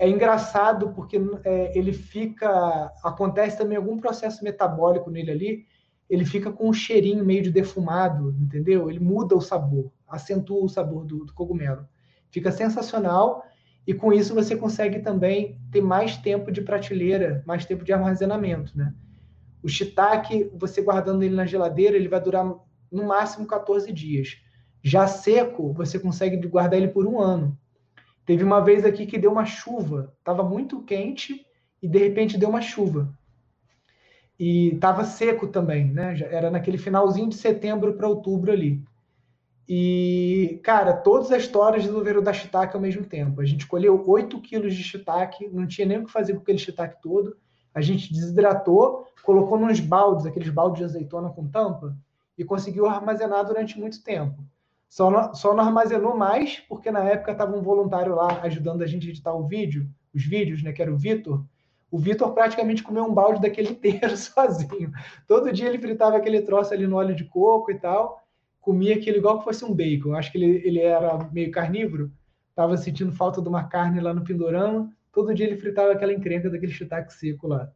É engraçado porque é, ele fica. Acontece também algum processo metabólico nele ali. Ele fica com um cheirinho meio de defumado, entendeu? Ele muda o sabor, acentua o sabor do, do cogumelo. Fica sensacional e com isso você consegue também ter mais tempo de prateleira, mais tempo de armazenamento, né? O shiitake, você guardando ele na geladeira, ele vai durar no máximo 14 dias. Já seco, você consegue guardar ele por um ano. Teve uma vez aqui que deu uma chuva, estava muito quente e de repente deu uma chuva. E estava seco também, né? Era naquele finalzinho de setembro para outubro ali. E, cara, todas as histórias resolveram dar shiitake ao mesmo tempo. A gente colheu 8 quilos de shiitake, não tinha nem o que fazer com aquele shiitake todo. A gente desidratou, colocou nos baldes, aqueles baldes de azeitona com tampa, e conseguiu armazenar durante muito tempo. Só não, só não armazenou mais porque na época estava um voluntário lá ajudando a gente a editar o vídeo, os vídeos, né, que era o Vitor. O Vitor praticamente comeu um balde daquele inteiro sozinho. Todo dia ele fritava aquele troço ali no óleo de coco e tal comia aquilo igual que fosse um bacon. Acho que ele, ele era meio carnívoro, estava sentindo falta de uma carne lá no Pindorama. Todo dia ele fritava aquela encrenca daquele shiitake seco lá.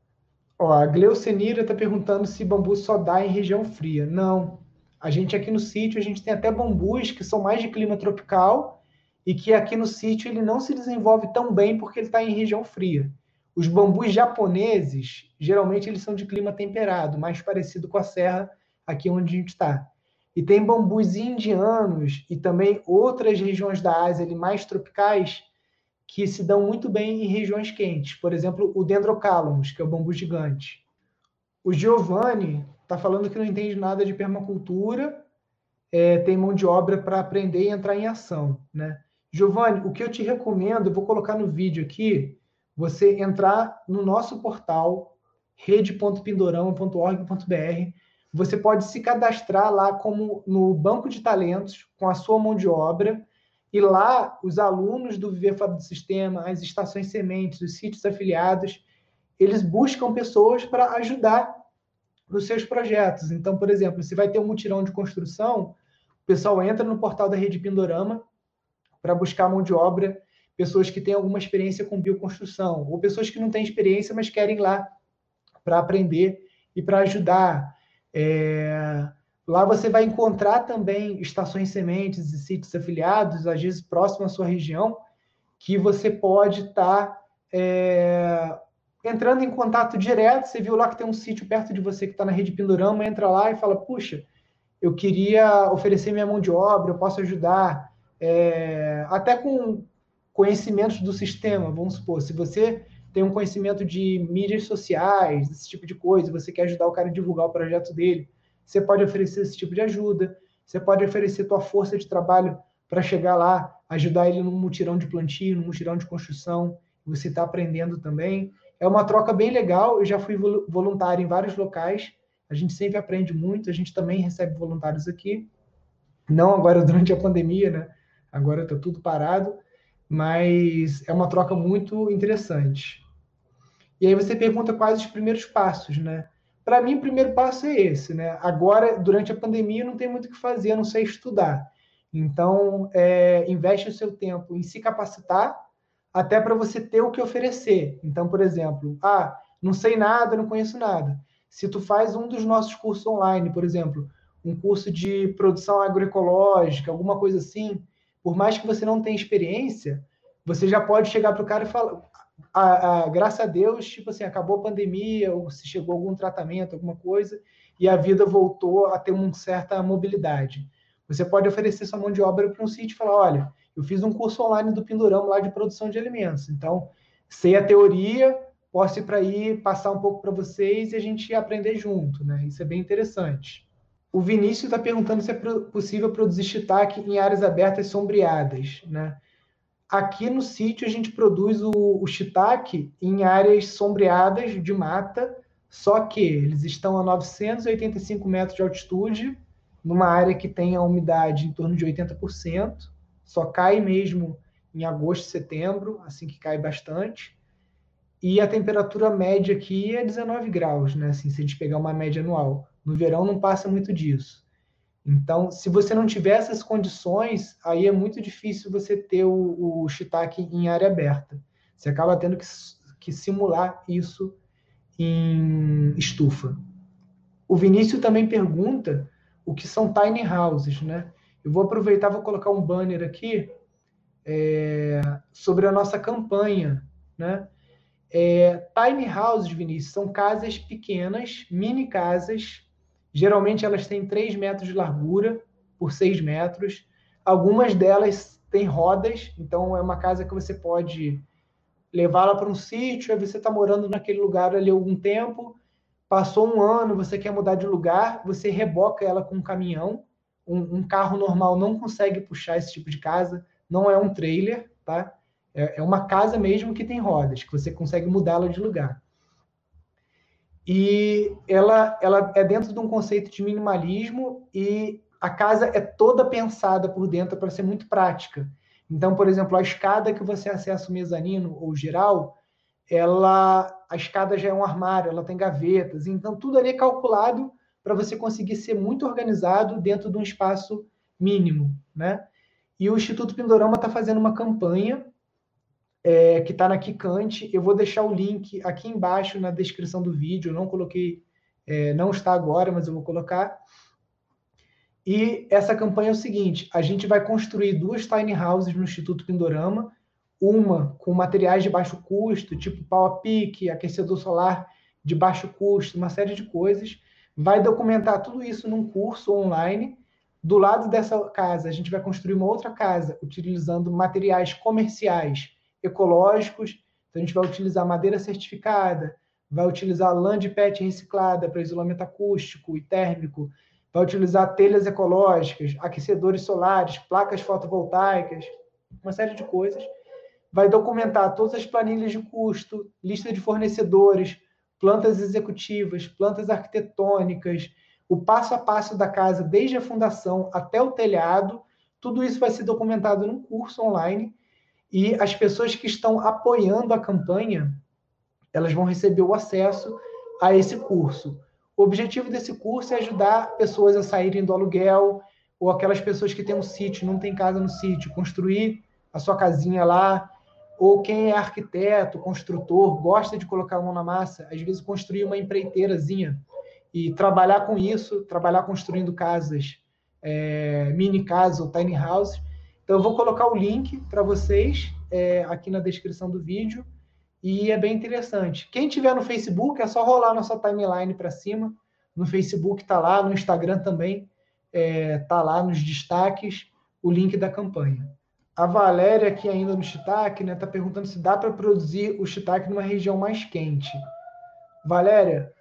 Ó, a Gleucenira está perguntando se bambu só dá em região fria. Não. A gente aqui no sítio, a gente tem até bambus que são mais de clima tropical e que aqui no sítio ele não se desenvolve tão bem porque ele está em região fria. Os bambus japoneses, geralmente eles são de clima temperado, mais parecido com a serra aqui onde a gente está. E tem bambus indianos e também outras regiões da Ásia ali, mais tropicais que se dão muito bem em regiões quentes. Por exemplo, o Dendrocalamus, que é o bambu gigante. O Giovanni está falando que não entende nada de permacultura, é, tem mão de obra para aprender e entrar em ação. Né? Giovanni, o que eu te recomendo, eu vou colocar no vídeo aqui, você entrar no nosso portal rede.pindorama.org.br você pode se cadastrar lá como no banco de talentos com a sua mão de obra e lá os alunos do Viver Fora do Sistema, as estações sementes, os sítios afiliados, eles buscam pessoas para ajudar nos seus projetos. Então, por exemplo, se vai ter um mutirão de construção, o pessoal entra no portal da Rede Pindorama para buscar mão de obra, pessoas que têm alguma experiência com bioconstrução, ou pessoas que não têm experiência, mas querem ir lá para aprender e para ajudar. É, lá você vai encontrar também estações sementes e sítios afiliados, às vezes próximo à sua região, que você pode estar tá, é, entrando em contato direto. Você viu lá que tem um sítio perto de você que está na rede Pindorama, entra lá e fala: Puxa, eu queria oferecer minha mão de obra, eu posso ajudar. É, até com conhecimentos do sistema, vamos supor, se você tem um conhecimento de mídias sociais, esse tipo de coisa, você quer ajudar o cara a divulgar o projeto dele, você pode oferecer esse tipo de ajuda, você pode oferecer tua força de trabalho para chegar lá, ajudar ele num mutirão de plantio, num mutirão de construção, você está aprendendo também. É uma troca bem legal, eu já fui voluntário em vários locais, a gente sempre aprende muito, a gente também recebe voluntários aqui, não agora durante a pandemia, né? Agora está tudo parado, mas é uma troca muito interessante. E aí você pergunta quais os primeiros passos, né? Para mim, o primeiro passo é esse, né? Agora, durante a pandemia, não tem muito o que fazer, a não sei estudar. Então, é, investe o seu tempo em se capacitar, até para você ter o que oferecer. Então, por exemplo, ah, não sei nada, não conheço nada. Se tu faz um dos nossos cursos online, por exemplo, um curso de produção agroecológica, alguma coisa assim, por mais que você não tenha experiência, você já pode chegar para o cara e falar, a, a, graças a Deus, tipo assim, acabou a pandemia, ou se chegou algum tratamento, alguma coisa, e a vida voltou a ter uma certa mobilidade. Você pode oferecer sua mão de obra para um sítio e falar: olha, eu fiz um curso online do Pindorama lá de produção de alimentos, então sei a teoria, posso ir para aí passar um pouco para vocês e a gente aprender junto, né? Isso é bem interessante. O Vinícius está perguntando se é possível produzir shiitake em áreas abertas sombreadas, né? Aqui no sítio a gente produz o, o em áreas sombreadas de mata, só que eles estão a 985 metros de altitude, numa área que tem a umidade em torno de 80%, só cai mesmo em agosto, setembro, assim que cai bastante. E a temperatura média aqui é 19 graus, né? Assim, se a gente pegar uma média anual. No verão não passa muito disso. Então, se você não tiver essas condições, aí é muito difícil você ter o, o shiitake em área aberta. Você acaba tendo que, que simular isso em estufa. O Vinícius também pergunta o que são tiny houses, né? Eu vou aproveitar, vou colocar um banner aqui é, sobre a nossa campanha, né? É, tiny houses, Vinícius, são casas pequenas, mini casas. Geralmente elas têm 3 metros de largura por 6 metros. Algumas delas têm rodas, então é uma casa que você pode levá-la para um sítio, aí você está morando naquele lugar ali algum tempo, passou um ano, você quer mudar de lugar, você reboca ela com um caminhão. Um, um carro normal não consegue puxar esse tipo de casa, não é um trailer, tá? É, é uma casa mesmo que tem rodas, que você consegue mudá-la de lugar. E ela, ela é dentro de um conceito de minimalismo e a casa é toda pensada por dentro para ser muito prática. Então, por exemplo, a escada que você acessa o mezanino ou geral, ela a escada já é um armário, ela tem gavetas, então tudo ali é calculado para você conseguir ser muito organizado dentro de um espaço mínimo, né? E o Instituto Pindorama está fazendo uma campanha é, que está na Kikante. Eu vou deixar o link aqui embaixo na descrição do vídeo. Eu não coloquei, é, não está agora, mas eu vou colocar. E essa campanha é o seguinte: a gente vai construir duas tiny houses no Instituto Pindorama, uma com materiais de baixo custo, tipo pau a pique, aquecedor solar de baixo custo, uma série de coisas. Vai documentar tudo isso num curso online do lado dessa casa, a gente vai construir uma outra casa utilizando materiais comerciais ecológicos. Então, a gente vai utilizar madeira certificada, vai utilizar lã de PET reciclada para isolamento acústico e térmico, vai utilizar telhas ecológicas, aquecedores solares, placas fotovoltaicas, uma série de coisas. Vai documentar todas as planilhas de custo, lista de fornecedores, plantas executivas, plantas arquitetônicas, o passo a passo da casa, desde a fundação até o telhado, tudo isso vai ser documentado num curso online e as pessoas que estão apoiando a campanha, elas vão receber o acesso a esse curso. O objetivo desse curso é ajudar pessoas a saírem do aluguel ou aquelas pessoas que têm um sítio, não tem casa no sítio, construir a sua casinha lá, ou quem é arquiteto, construtor, gosta de colocar a mão na massa, às vezes construir uma empreiteirazinha e trabalhar com isso, trabalhar construindo casas, é, mini casas ou tiny house. Então, eu vou colocar o link para vocês é, aqui na descrição do vídeo e é bem interessante. Quem tiver no Facebook, é só rolar nossa timeline para cima. No Facebook está lá, no Instagram também está é, tá lá nos destaques o link da campanha. A Valéria, aqui ainda no shiitake, né, tá perguntando se dá para produzir o shiitake numa região mais quente. Valéria,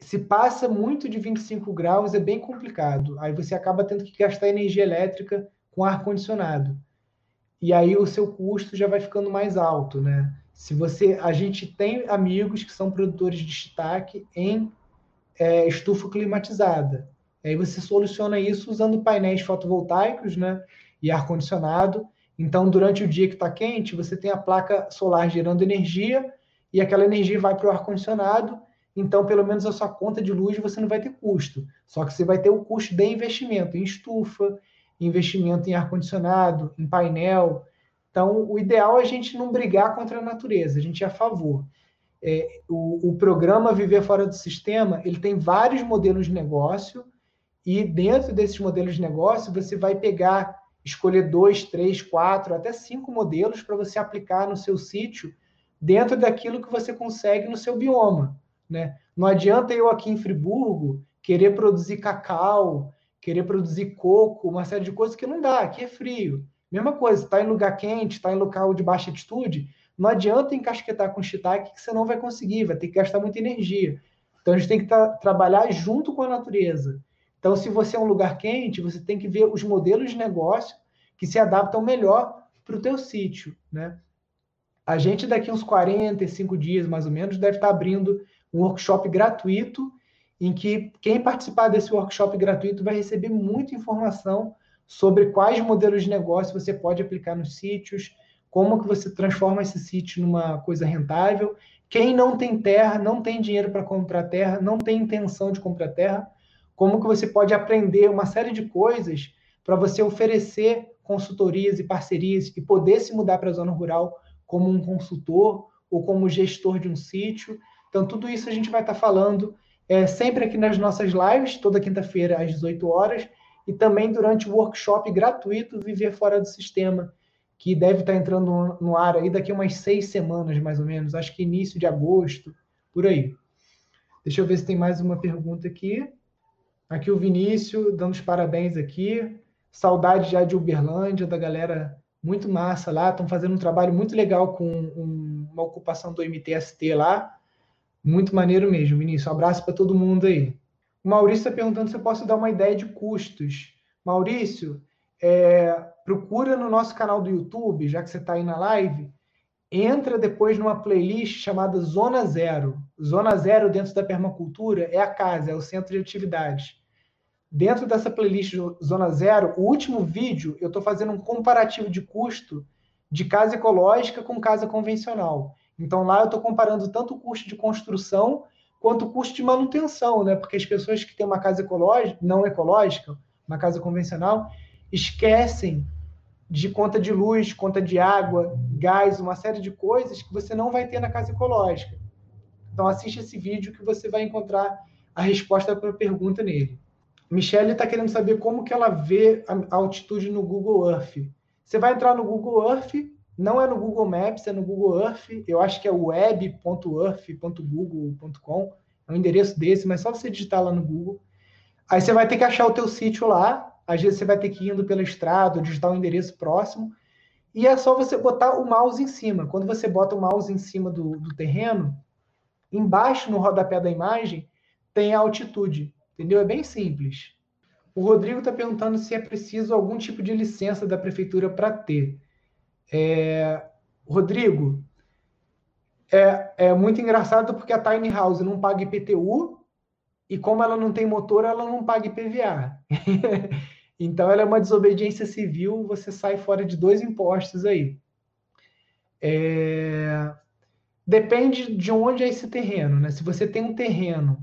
se passa muito de 25 graus, é bem complicado. Aí você acaba tendo que gastar energia elétrica com ar-condicionado. E aí o seu custo já vai ficando mais alto, né? Se você, a gente tem amigos que são produtores de destaque em é, estufa climatizada. Aí você soluciona isso usando painéis fotovoltaicos, né? E ar-condicionado. Então, durante o dia que está quente, você tem a placa solar gerando energia e aquela energia vai para o ar-condicionado então pelo menos a sua conta de luz você não vai ter custo. Só que você vai ter o custo de investimento em estufa, investimento em ar-condicionado, em painel. Então, o ideal é a gente não brigar contra a natureza, a gente é a favor. É, o, o programa Viver Fora do Sistema, ele tem vários modelos de negócio, e dentro desses modelos de negócio, você vai pegar, escolher dois, três, quatro, até cinco modelos para você aplicar no seu sítio, dentro daquilo que você consegue no seu bioma. Né? Não adianta eu aqui em Friburgo querer produzir cacau, querer produzir coco, uma série de coisas que não dá, aqui é frio. Mesma coisa, está em lugar quente, está em local de baixa altitude, Não adianta encasquetar com shiitake que você não vai conseguir, vai ter que gastar muita energia. Então a gente tem que tra trabalhar junto com a natureza. Então, se você é um lugar quente, você tem que ver os modelos de negócio que se adaptam melhor para o teu sítio, né? A gente daqui uns 45 dias, mais ou menos, deve estar abrindo um workshop gratuito em que quem participar desse workshop gratuito vai receber muita informação sobre quais modelos de negócio você pode aplicar nos sítios, como que você transforma esse sítio numa coisa rentável. Quem não tem terra, não tem dinheiro para comprar terra, não tem intenção de comprar terra, como que você pode aprender uma série de coisas para você oferecer consultorias e parcerias e poder se mudar para a zona rural como um consultor ou como gestor de um sítio. Então, tudo isso a gente vai estar tá falando é, sempre aqui nas nossas lives, toda quinta-feira às 18 horas, e também durante o workshop gratuito Viver Fora do Sistema, que deve estar tá entrando no ar aí daqui umas seis semanas, mais ou menos, acho que início de agosto, por aí. Deixa eu ver se tem mais uma pergunta aqui. Aqui o Vinícius, dando os parabéns aqui. Saudade já de Uberlândia, da galera muito massa lá. Estão fazendo um trabalho muito legal com um, uma ocupação do MTST lá. Muito maneiro mesmo, Vinícius. Um abraço para todo mundo aí. O Maurício está perguntando se eu posso dar uma ideia de custos. Maurício, é, procura no nosso canal do YouTube, já que você está aí na live, entra depois numa playlist chamada Zona Zero. Zona Zero dentro da permacultura é a casa, é o centro de atividades. Dentro dessa playlist Zona Zero, o último vídeo eu estou fazendo um comparativo de custo de casa ecológica com casa convencional. Então lá eu estou comparando tanto o custo de construção quanto o custo de manutenção, né? Porque as pessoas que têm uma casa ecológica, não ecológica, uma casa convencional, esquecem de conta de luz, conta de água, gás, uma série de coisas que você não vai ter na casa ecológica. Então assiste esse vídeo que você vai encontrar a resposta para a pergunta nele. Michelle está querendo saber como que ela vê a altitude no Google Earth. Você vai entrar no Google Earth, não é no Google Maps, é no Google Earth. Eu acho que é web.earth.google.com. É um endereço desse, mas só você digitar lá no Google. Aí você vai ter que achar o teu sítio lá. Às vezes você vai ter que ir indo pela estrada, digitar um endereço próximo. E é só você botar o mouse em cima. Quando você bota o mouse em cima do, do terreno, embaixo no rodapé da imagem tem a altitude. Entendeu? É bem simples. O Rodrigo está perguntando se é preciso algum tipo de licença da prefeitura para ter. É... Rodrigo, é, é muito engraçado porque a Tiny House não paga IPTU e como ela não tem motor, ela não paga IPVA. então ela é uma desobediência civil, você sai fora de dois impostos aí. É... Depende de onde é esse terreno, né? Se você tem um terreno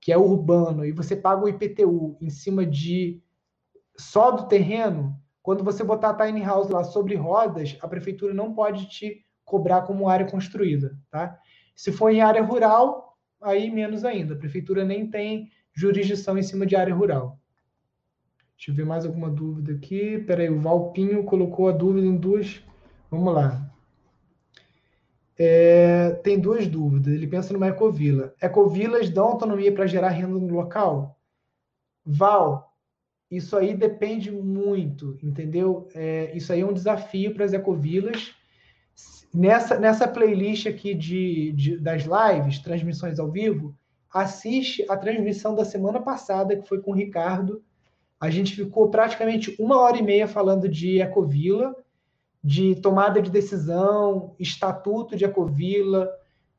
que é urbano, e você paga o IPTU em cima de só do terreno, quando você botar a tiny house lá sobre rodas, a prefeitura não pode te cobrar como área construída, tá? Se for em área rural, aí menos ainda. A prefeitura nem tem jurisdição em cima de área rural. Deixa eu ver mais alguma dúvida aqui. Peraí, o Valpinho colocou a dúvida em duas. Vamos lá. É, tem duas dúvidas. Ele pensa numa ecovila. Ecovilas dão autonomia para gerar renda no local? Val, isso aí depende muito, entendeu? É, isso aí é um desafio para as ecovilas. Nessa, nessa playlist aqui de, de, das lives, transmissões ao vivo, assiste a transmissão da semana passada, que foi com o Ricardo. A gente ficou praticamente uma hora e meia falando de ecovila de tomada de decisão, estatuto de Ecovila.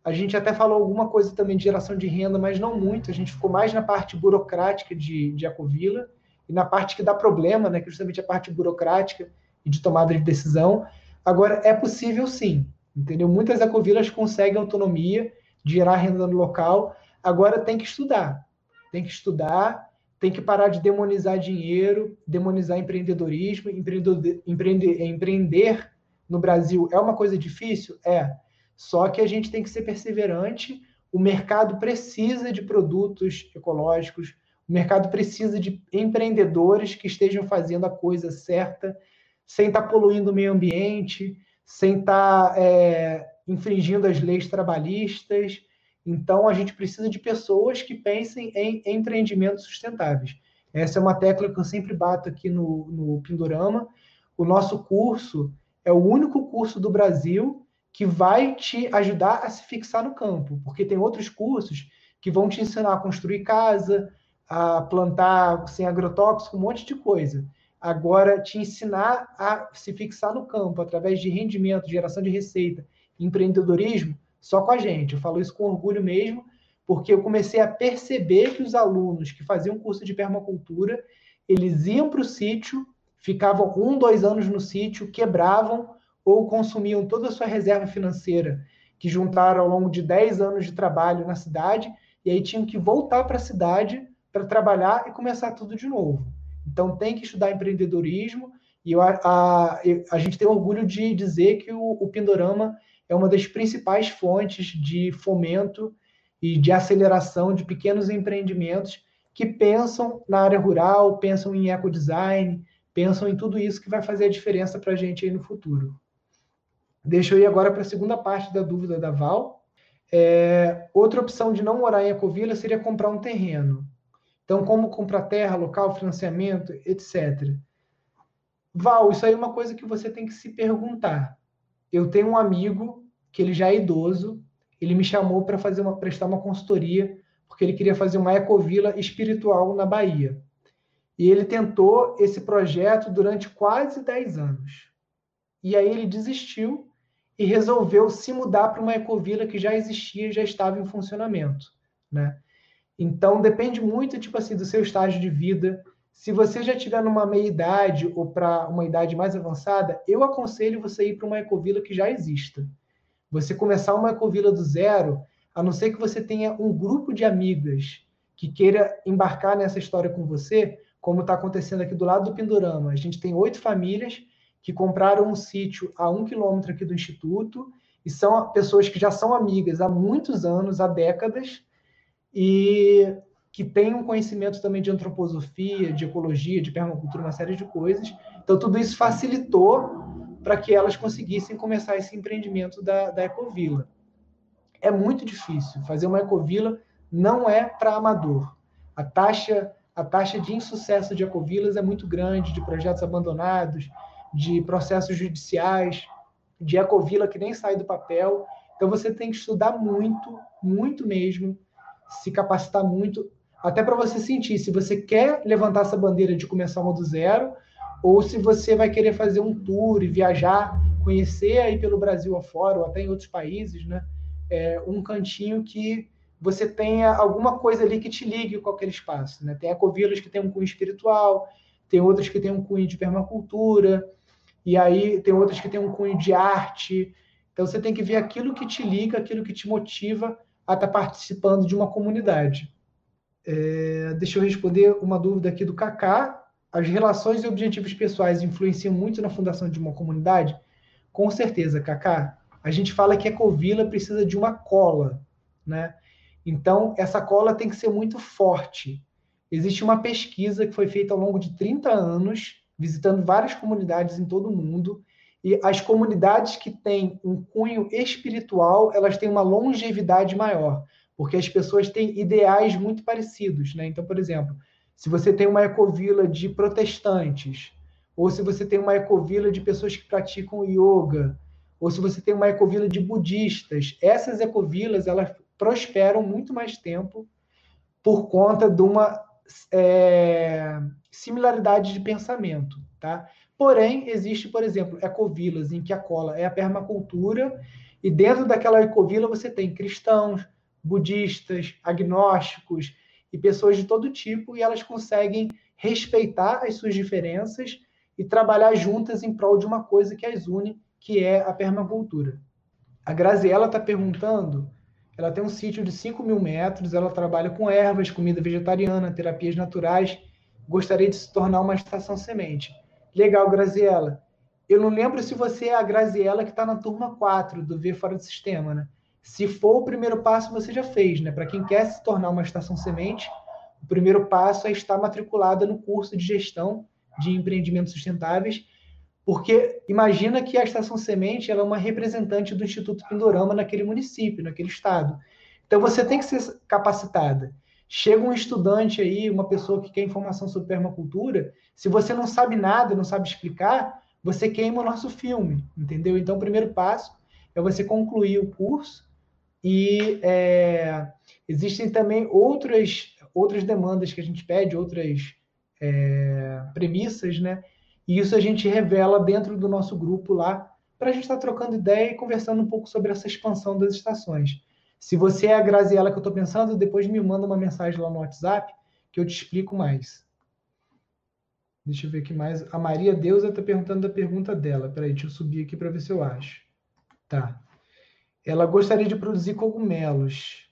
A gente até falou alguma coisa também de geração de renda, mas não muito. A gente ficou mais na parte burocrática de, de Ecovila e na parte que dá problema, né, que é justamente a parte burocrática e de tomada de decisão. Agora, é possível sim, entendeu? Muitas ecovilas conseguem autonomia de gerar renda no local. Agora, tem que estudar. Tem que estudar tem que parar de demonizar dinheiro, demonizar empreendedorismo. Empreender, empreender, empreender no Brasil é uma coisa difícil? É. Só que a gente tem que ser perseverante. O mercado precisa de produtos ecológicos, o mercado precisa de empreendedores que estejam fazendo a coisa certa, sem estar tá poluindo o meio ambiente, sem estar tá, é, infringindo as leis trabalhistas, então, a gente precisa de pessoas que pensem em empreendimentos sustentáveis. Essa é uma tecla que eu sempre bato aqui no, no Pindorama. O nosso curso é o único curso do Brasil que vai te ajudar a se fixar no campo, porque tem outros cursos que vão te ensinar a construir casa, a plantar sem agrotóxico, um monte de coisa. Agora, te ensinar a se fixar no campo através de rendimento, geração de receita, empreendedorismo, só com a gente. Eu falo isso com orgulho mesmo, porque eu comecei a perceber que os alunos que faziam curso de permacultura, eles iam para o sítio, ficavam um, dois anos no sítio, quebravam ou consumiam toda a sua reserva financeira que juntaram ao longo de 10 anos de trabalho na cidade, e aí tinham que voltar para a cidade para trabalhar e começar tudo de novo. Então tem que estudar empreendedorismo, e eu, a, a, a gente tem orgulho de dizer que o, o Pindorama é uma das principais fontes de fomento e de aceleração de pequenos empreendimentos que pensam na área rural, pensam em ecodesign, pensam em tudo isso que vai fazer a diferença para a gente aí no futuro. Deixa eu ir agora para a segunda parte da dúvida da Val. É, outra opção de não morar em Ecovila seria comprar um terreno. Então, como comprar terra, local, financiamento, etc. Val, isso aí é uma coisa que você tem que se perguntar. Eu tenho um amigo que ele já é idoso, ele me chamou para fazer uma prestar uma consultoria porque ele queria fazer uma ecovila espiritual na Bahia. E ele tentou esse projeto durante quase 10 anos. E aí ele desistiu e resolveu se mudar para uma ecovila que já existia, já estava em funcionamento, né? Então depende muito, tipo assim, do seu estágio de vida. Se você já estiver numa meia idade ou para uma idade mais avançada, eu aconselho você ir para uma ecovila que já exista. Você começar uma ecovila do zero, a não ser que você tenha um grupo de amigas que queira embarcar nessa história com você, como está acontecendo aqui do lado do Pindorama. A gente tem oito famílias que compraram um sítio a um quilômetro aqui do Instituto e são pessoas que já são amigas há muitos anos, há décadas, e que têm um conhecimento também de antroposofia, de ecologia, de permacultura, uma série de coisas. Então, tudo isso facilitou para que elas conseguissem começar esse empreendimento da, da Ecovila. É muito difícil. Fazer uma Ecovila não é para amador. A taxa, a taxa de insucesso de ecovilas é muito grande, de projetos abandonados, de processos judiciais, de ecovila que nem sai do papel. Então você tem que estudar muito, muito mesmo, se capacitar muito, até para você sentir se você quer levantar essa bandeira de começar uma do zero, ou se você vai querer fazer um tour e viajar, conhecer aí pelo Brasil afora, ou até em outros países, né? É, um cantinho que você tenha alguma coisa ali que te ligue com aquele espaço, né? Tem ecovilas que tem um cunho espiritual, tem outras que tem um cunho de permacultura, e aí tem outras que tem um cunho de arte. Então você tem que ver aquilo que te liga, aquilo que te motiva a estar participando de uma comunidade. É, deixa eu responder uma dúvida aqui do Kaká. As relações e objetivos pessoais influenciam muito na fundação de uma comunidade? Com certeza, Kaká. A gente fala que a Covila precisa de uma cola, né? Então, essa cola tem que ser muito forte. Existe uma pesquisa que foi feita ao longo de 30 anos visitando várias comunidades em todo o mundo. E as comunidades que têm um cunho espiritual, elas têm uma longevidade maior, porque as pessoas têm ideais muito parecidos, né? Então, por exemplo, se você tem uma ecovila de protestantes, ou se você tem uma ecovila de pessoas que praticam yoga, ou se você tem uma ecovila de budistas, essas ecovilas elas prosperam muito mais tempo por conta de uma é, similaridade de pensamento, tá? Porém, existe, por exemplo, ecovilas em que a cola é a permacultura e dentro daquela ecovila você tem cristãos, budistas, agnósticos e pessoas de todo tipo e elas conseguem respeitar as suas diferenças e trabalhar juntas em prol de uma coisa que as une, que é a permacultura. A Graziella está perguntando ela tem um sítio de 5 mil metros, ela trabalha com ervas, comida vegetariana, terapias naturais. Gostaria de se tornar uma estação semente. Legal, Graziella. Eu não lembro se você é a Graziella que está na turma 4 do Ver Fora do Sistema, né? Se for o primeiro passo, você já fez, né? Para quem quer se tornar uma estação semente, o primeiro passo é estar matriculada no curso de gestão de empreendimentos sustentáveis porque imagina que a Estação Semente ela é uma representante do Instituto Pindorama naquele município, naquele estado. Então você tem que ser capacitada. Chega um estudante aí, uma pessoa que quer informação sobre permacultura, se você não sabe nada, não sabe explicar, você queima o nosso filme, entendeu? Então o primeiro passo é você concluir o curso e é, existem também outras, outras demandas que a gente pede, outras é, premissas, né? E isso a gente revela dentro do nosso grupo lá, para a gente estar tá trocando ideia e conversando um pouco sobre essa expansão das estações. Se você é a Graziela que eu estou pensando, depois me manda uma mensagem lá no WhatsApp que eu te explico mais. Deixa eu ver aqui mais. A Maria Deusa está perguntando a pergunta dela. Peraí, deixa eu subir aqui para ver se eu acho. Tá. Ela gostaria de produzir cogumelos.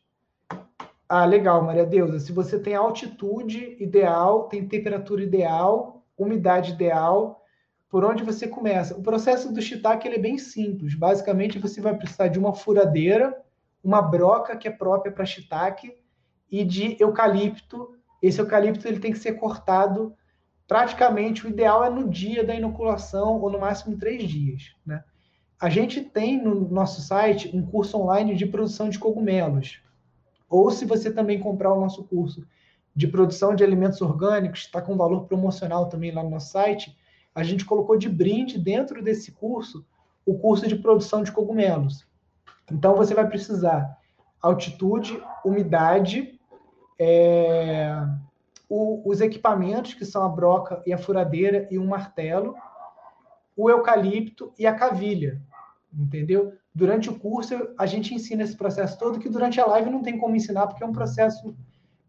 Ah, legal, Maria Deusa. Se você tem altitude ideal, tem temperatura ideal, umidade ideal, por onde você começa? O processo do shiitake ele é bem simples. Basicamente, você vai precisar de uma furadeira, uma broca que é própria para shiitake e de eucalipto. Esse eucalipto ele tem que ser cortado praticamente. O ideal é no dia da inoculação ou no máximo três dias, né? A gente tem no nosso site um curso online de produção de cogumelos. Ou se você também comprar o nosso curso de produção de alimentos orgânicos, está com valor promocional também lá no nosso site, a gente colocou de brinde dentro desse curso o curso de produção de cogumelos. Então você vai precisar altitude, umidade, é, o, os equipamentos que são a broca e a furadeira e um martelo, o eucalipto e a cavilha entendeu? Durante o curso, a gente ensina esse processo todo, que durante a live não tem como ensinar, porque é um processo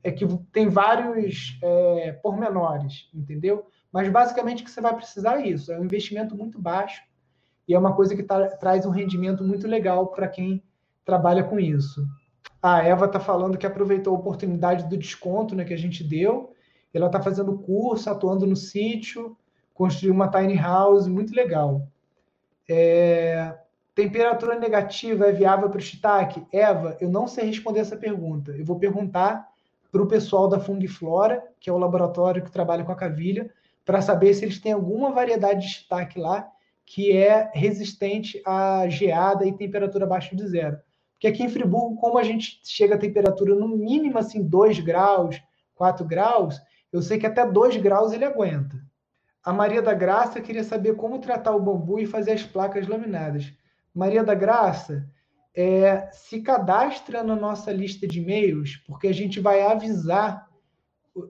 é, que tem vários é, pormenores, entendeu? Mas basicamente o que você vai precisar é isso, é um investimento muito baixo e é uma coisa que tá, traz um rendimento muito legal para quem trabalha com isso. A Eva está falando que aproveitou a oportunidade do desconto né, que a gente deu. Ela está fazendo curso, atuando no sítio, construiu uma tiny house, muito legal. É, Temperatura negativa é viável para o shiitake? Eva, eu não sei responder essa pergunta. Eu vou perguntar para o pessoal da Fungiflora, que é o laboratório que trabalha com a cavilha, para saber se eles têm alguma variedade de shiitake lá que é resistente à geada e temperatura abaixo de zero. Porque aqui em Friburgo, como a gente chega a temperatura no mínimo assim 2 graus, 4 graus, eu sei que até 2 graus ele aguenta. A Maria da Graça queria saber como tratar o bambu e fazer as placas laminadas. Maria da Graça, é, se cadastra na nossa lista de e-mails, porque a gente vai avisar.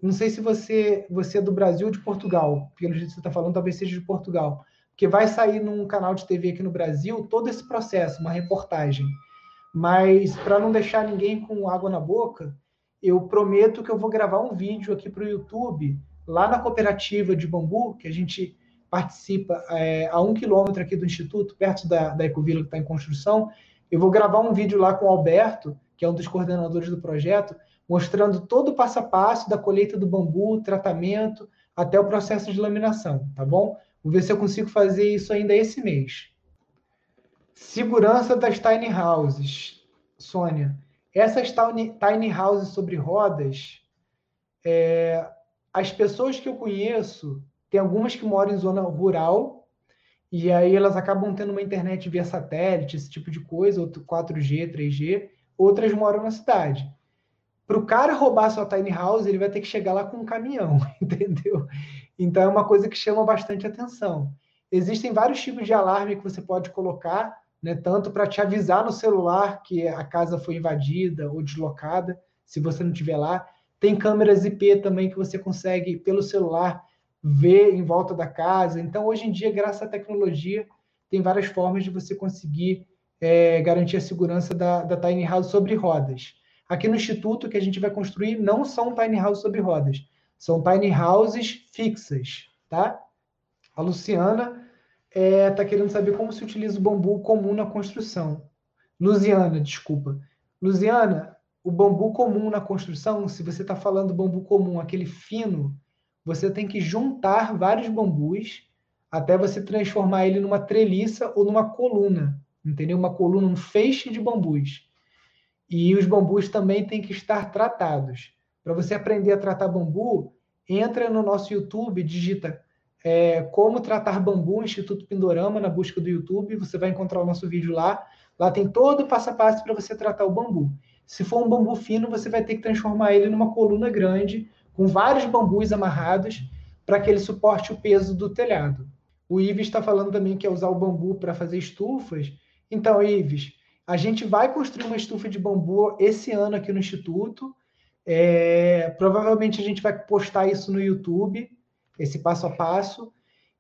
Não sei se você, você é do Brasil ou de Portugal, pelo jeito que você está falando, talvez seja de Portugal. Porque vai sair num canal de TV aqui no Brasil todo esse processo, uma reportagem. Mas, para não deixar ninguém com água na boca, eu prometo que eu vou gravar um vídeo aqui para o YouTube, lá na cooperativa de bambu, que a gente participa é, a um quilômetro aqui do Instituto, perto da, da Ecovila que está em construção. Eu vou gravar um vídeo lá com o Alberto, que é um dos coordenadores do projeto, mostrando todo o passo a passo da colheita do bambu, tratamento, até o processo de laminação, tá bom? Vou ver se eu consigo fazer isso ainda esse mês. Segurança das tiny houses. Sônia, essas tiny houses sobre rodas, é, as pessoas que eu conheço tem algumas que moram em zona rural e aí elas acabam tendo uma internet via satélite, esse tipo de coisa, 4G, 3G. Outras moram na cidade. Para o cara roubar sua tiny house, ele vai ter que chegar lá com um caminhão, entendeu? Então é uma coisa que chama bastante atenção. Existem vários tipos de alarme que você pode colocar, né, tanto para te avisar no celular que a casa foi invadida ou deslocada, se você não estiver lá. Tem câmeras IP também que você consegue, pelo celular, ver em volta da casa. Então, hoje em dia, graças à tecnologia, tem várias formas de você conseguir é, garantir a segurança da, da tiny house sobre rodas. Aqui no Instituto, que a gente vai construir, não são tiny houses sobre rodas, são tiny houses fixas, tá? A Luciana está é, tá querendo saber como se utiliza o bambu comum na construção. Luciana, desculpa. Luciana, o bambu comum na construção, se você está falando bambu comum, aquele fino, você tem que juntar vários bambus até você transformar ele numa treliça ou numa coluna, entendeu? Uma coluna, um feixe de bambus. E os bambus também têm que estar tratados. Para você aprender a tratar bambu, entra no nosso YouTube, digita é, como tratar bambu, Instituto Pindorama, na busca do YouTube, você vai encontrar o nosso vídeo lá. Lá tem todo o passo a passo para você tratar o bambu. Se for um bambu fino, você vai ter que transformar ele numa coluna grande com vários bambus amarrados para que ele suporte o peso do telhado. O Ives está falando também que é usar o bambu para fazer estufas. Então, Ives, a gente vai construir uma estufa de bambu esse ano aqui no Instituto. É, provavelmente a gente vai postar isso no YouTube, esse passo a passo.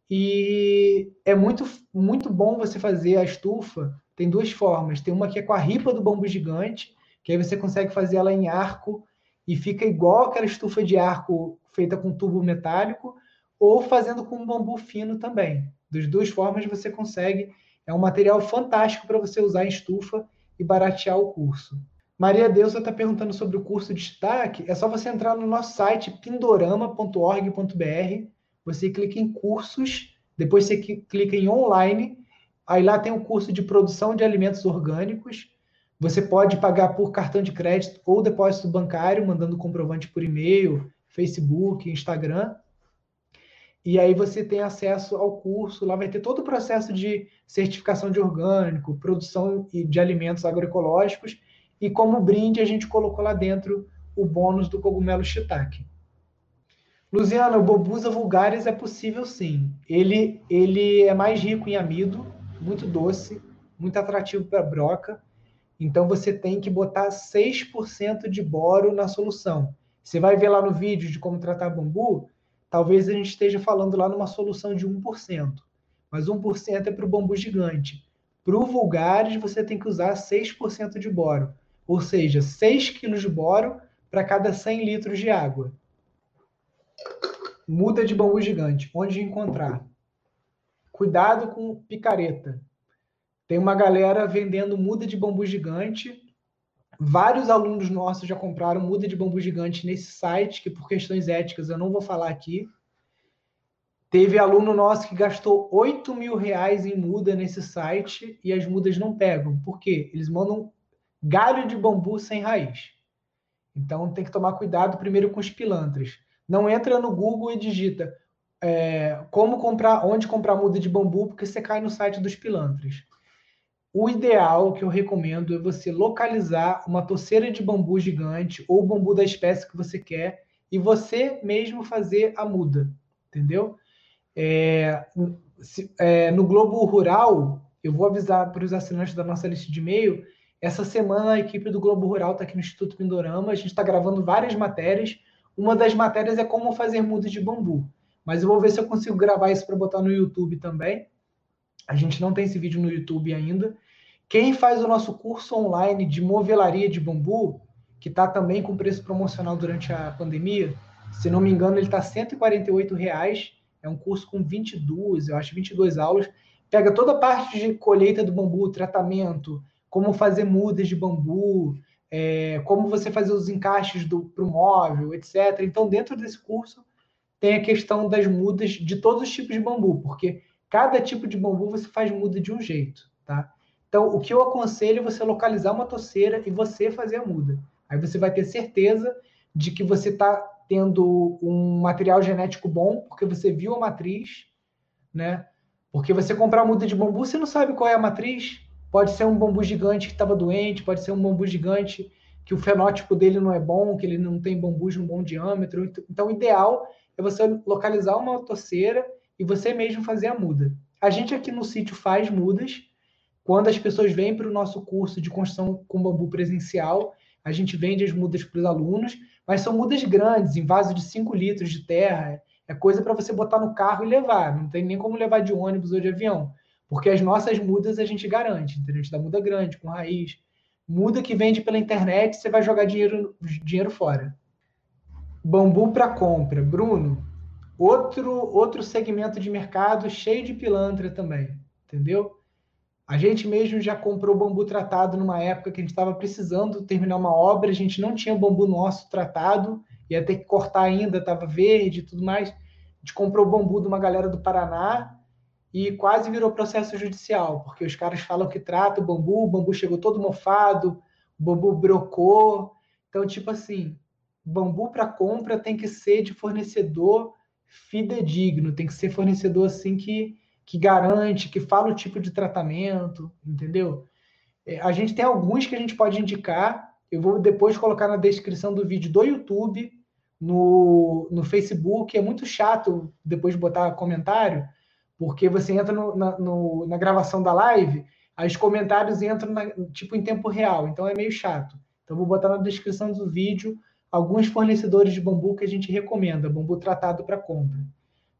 E é muito, muito bom você fazer a estufa. Tem duas formas. Tem uma que é com a ripa do bambu gigante, que aí você consegue fazer ela em arco e fica igual aquela estufa de arco feita com tubo metálico, ou fazendo com bambu fino também. Das duas formas você consegue. É um material fantástico para você usar em estufa e baratear o curso. Maria Deusa está perguntando sobre o curso de destaque. É só você entrar no nosso site pindorama.org.br você clica em cursos, depois você clica em online, aí lá tem o curso de produção de alimentos orgânicos. Você pode pagar por cartão de crédito ou depósito bancário, mandando comprovante por e-mail, Facebook, Instagram. E aí você tem acesso ao curso, lá vai ter todo o processo de certificação de orgânico, produção de alimentos agroecológicos, e como brinde a gente colocou lá dentro o bônus do cogumelo shiitake. Luciana, o Bobusa vulgaris é possível sim. Ele, ele é mais rico em amido, muito doce, muito atrativo para broca. Então você tem que botar 6% de boro na solução. Você vai ver lá no vídeo de como tratar bambu, talvez a gente esteja falando lá numa solução de 1%. Mas 1% é para o bambu gigante. Para o vulgaris, você tem que usar 6% de boro. Ou seja, 6 kg de boro para cada 100 litros de água. Muda de bambu gigante. Onde encontrar? Cuidado com picareta. Tem uma galera vendendo muda de bambu gigante. Vários alunos nossos já compraram muda de bambu gigante nesse site, que por questões éticas eu não vou falar aqui. Teve aluno nosso que gastou 8 mil reais em muda nesse site e as mudas não pegam. Por quê? Eles mandam galho de bambu sem raiz. Então tem que tomar cuidado primeiro com os pilantras. Não entra no Google e digita é, como comprar, onde comprar muda de bambu, porque você cai no site dos pilantras. O ideal que eu recomendo é você localizar uma toceira de bambu gigante ou bambu da espécie que você quer e você mesmo fazer a muda, entendeu? É, se, é, no Globo Rural, eu vou avisar para os assinantes da nossa lista de e-mail. Essa semana a equipe do Globo Rural está aqui no Instituto Pindorama. A gente está gravando várias matérias uma das matérias é como fazer mudas de bambu. Mas eu vou ver se eu consigo gravar isso para botar no YouTube também. A gente não tem esse vídeo no YouTube ainda. Quem faz o nosso curso online de movelaria de bambu, que está também com preço promocional durante a pandemia, se não me engano, ele está 148 reais. É um curso com 22, eu acho, 22 aulas. Pega toda a parte de colheita do bambu, tratamento, como fazer mudas de bambu, é, como você fazer os encaixes para o móvel, etc. Então, dentro desse curso, tem a questão das mudas de todos os tipos de bambu, porque cada tipo de bambu você faz muda de um jeito, tá? Então, o que eu aconselho é você localizar uma toceira e você fazer a muda. Aí você vai ter certeza de que você está tendo um material genético bom, porque você viu a matriz, né? Porque você comprar muda de bambu, você não sabe qual é a matriz, Pode ser um bambu gigante que estava doente, pode ser um bambu gigante que o fenótipo dele não é bom, que ele não tem bambus de um bom diâmetro. Então, o ideal é você localizar uma toceira e você mesmo fazer a muda. A gente aqui no sítio faz mudas. Quando as pessoas vêm para o nosso curso de construção com bambu presencial, a gente vende as mudas para os alunos, mas são mudas grandes, em vaso de 5 litros de terra. É coisa para você botar no carro e levar. Não tem nem como levar de ônibus ou de avião. Porque as nossas mudas a gente garante, entendeu? A gente dá muda grande, com raiz. Muda que vende pela internet, você vai jogar dinheiro, dinheiro fora. Bambu para compra. Bruno, outro, outro segmento de mercado cheio de pilantra também, entendeu? A gente mesmo já comprou bambu tratado numa época que a gente estava precisando terminar uma obra, a gente não tinha bambu nosso tratado, ia ter que cortar ainda, estava verde e tudo mais. A gente comprou bambu de uma galera do Paraná, e quase virou processo judicial, porque os caras falam que trata o bambu, o bambu chegou todo mofado, o bambu brocou. Então, tipo assim, bambu para compra tem que ser de fornecedor fidedigno, tem que ser fornecedor assim que, que garante, que fala o tipo de tratamento, entendeu? É, a gente tem alguns que a gente pode indicar. Eu vou depois colocar na descrição do vídeo do YouTube, no, no Facebook. É muito chato depois de botar comentário, porque você entra no, na, no, na gravação da live, os comentários entram na, tipo em tempo real, então é meio chato. Então vou botar na descrição do vídeo alguns fornecedores de bambu que a gente recomenda, bambu tratado para compra.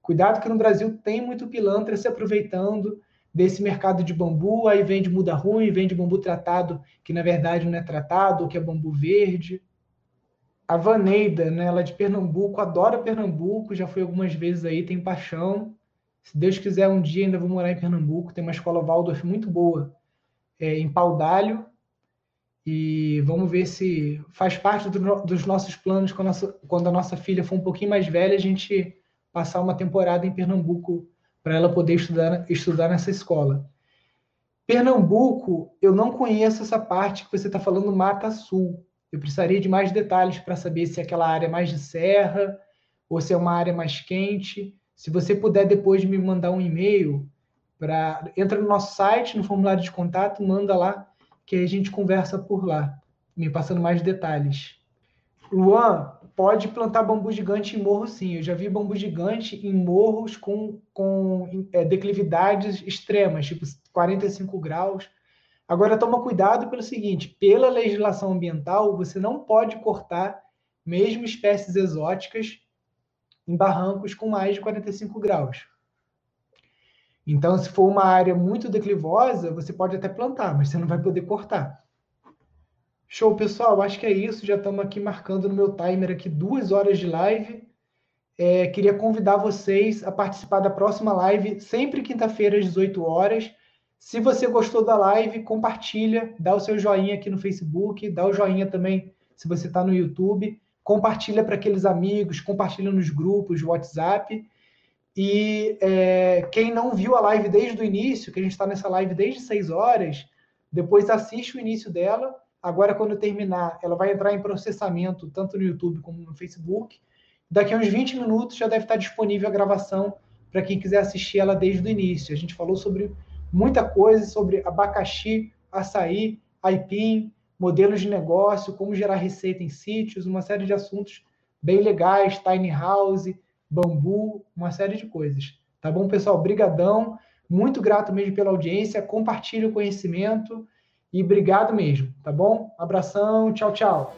Cuidado que no Brasil tem muito pilantra se aproveitando desse mercado de bambu, aí vende muda ruim, vende bambu tratado que na verdade não é tratado, que é bambu verde. A Vaneida, né, ela é de Pernambuco, adora Pernambuco, já foi algumas vezes aí, tem paixão. Se Deus quiser, um dia ainda vou morar em Pernambuco. Tem uma escola Waldorf muito boa é, em Paudalho. E vamos ver se faz parte do, dos nossos planos quando a, nossa, quando a nossa filha for um pouquinho mais velha, a gente passar uma temporada em Pernambuco para ela poder estudar, estudar nessa escola. Pernambuco, eu não conheço essa parte que você está falando, Mata Sul. Eu precisaria de mais detalhes para saber se é aquela área mais de serra ou se é uma área mais quente. Se você puder depois me mandar um e-mail, para entra no nosso site, no formulário de contato, manda lá, que a gente conversa por lá, me passando mais detalhes. Luan, pode plantar bambu gigante em morro, sim. Eu já vi bambu gigante em morros com, com é, declividades extremas, tipo 45 graus. Agora, toma cuidado pelo seguinte: pela legislação ambiental, você não pode cortar mesmo espécies exóticas em barrancos com mais de 45 graus. Então, se for uma área muito declivosa, você pode até plantar, mas você não vai poder cortar. Show, pessoal. Acho que é isso. Já estamos aqui marcando no meu timer aqui duas horas de live. É, queria convidar vocês a participar da próxima live, sempre quinta-feira, às 18 horas. Se você gostou da live, compartilha, dá o seu joinha aqui no Facebook, dá o joinha também se você está no YouTube, compartilha para aqueles amigos, compartilha nos grupos, WhatsApp. E é, quem não viu a live desde o início, que a gente está nessa live desde 6 horas, depois assiste o início dela. Agora, quando terminar, ela vai entrar em processamento tanto no YouTube como no Facebook. Daqui a uns 20 minutos já deve estar disponível a gravação para quem quiser assistir ela desde o início. A gente falou sobre muita coisa sobre abacaxi, açaí, aipim, modelos de negócio, como gerar receita em sítios, uma série de assuntos bem legais, tiny house, bambu, uma série de coisas. Tá bom, pessoal? Brigadão. Muito grato mesmo pela audiência. Compartilhe o conhecimento e obrigado mesmo, tá bom? Abração, tchau, tchau.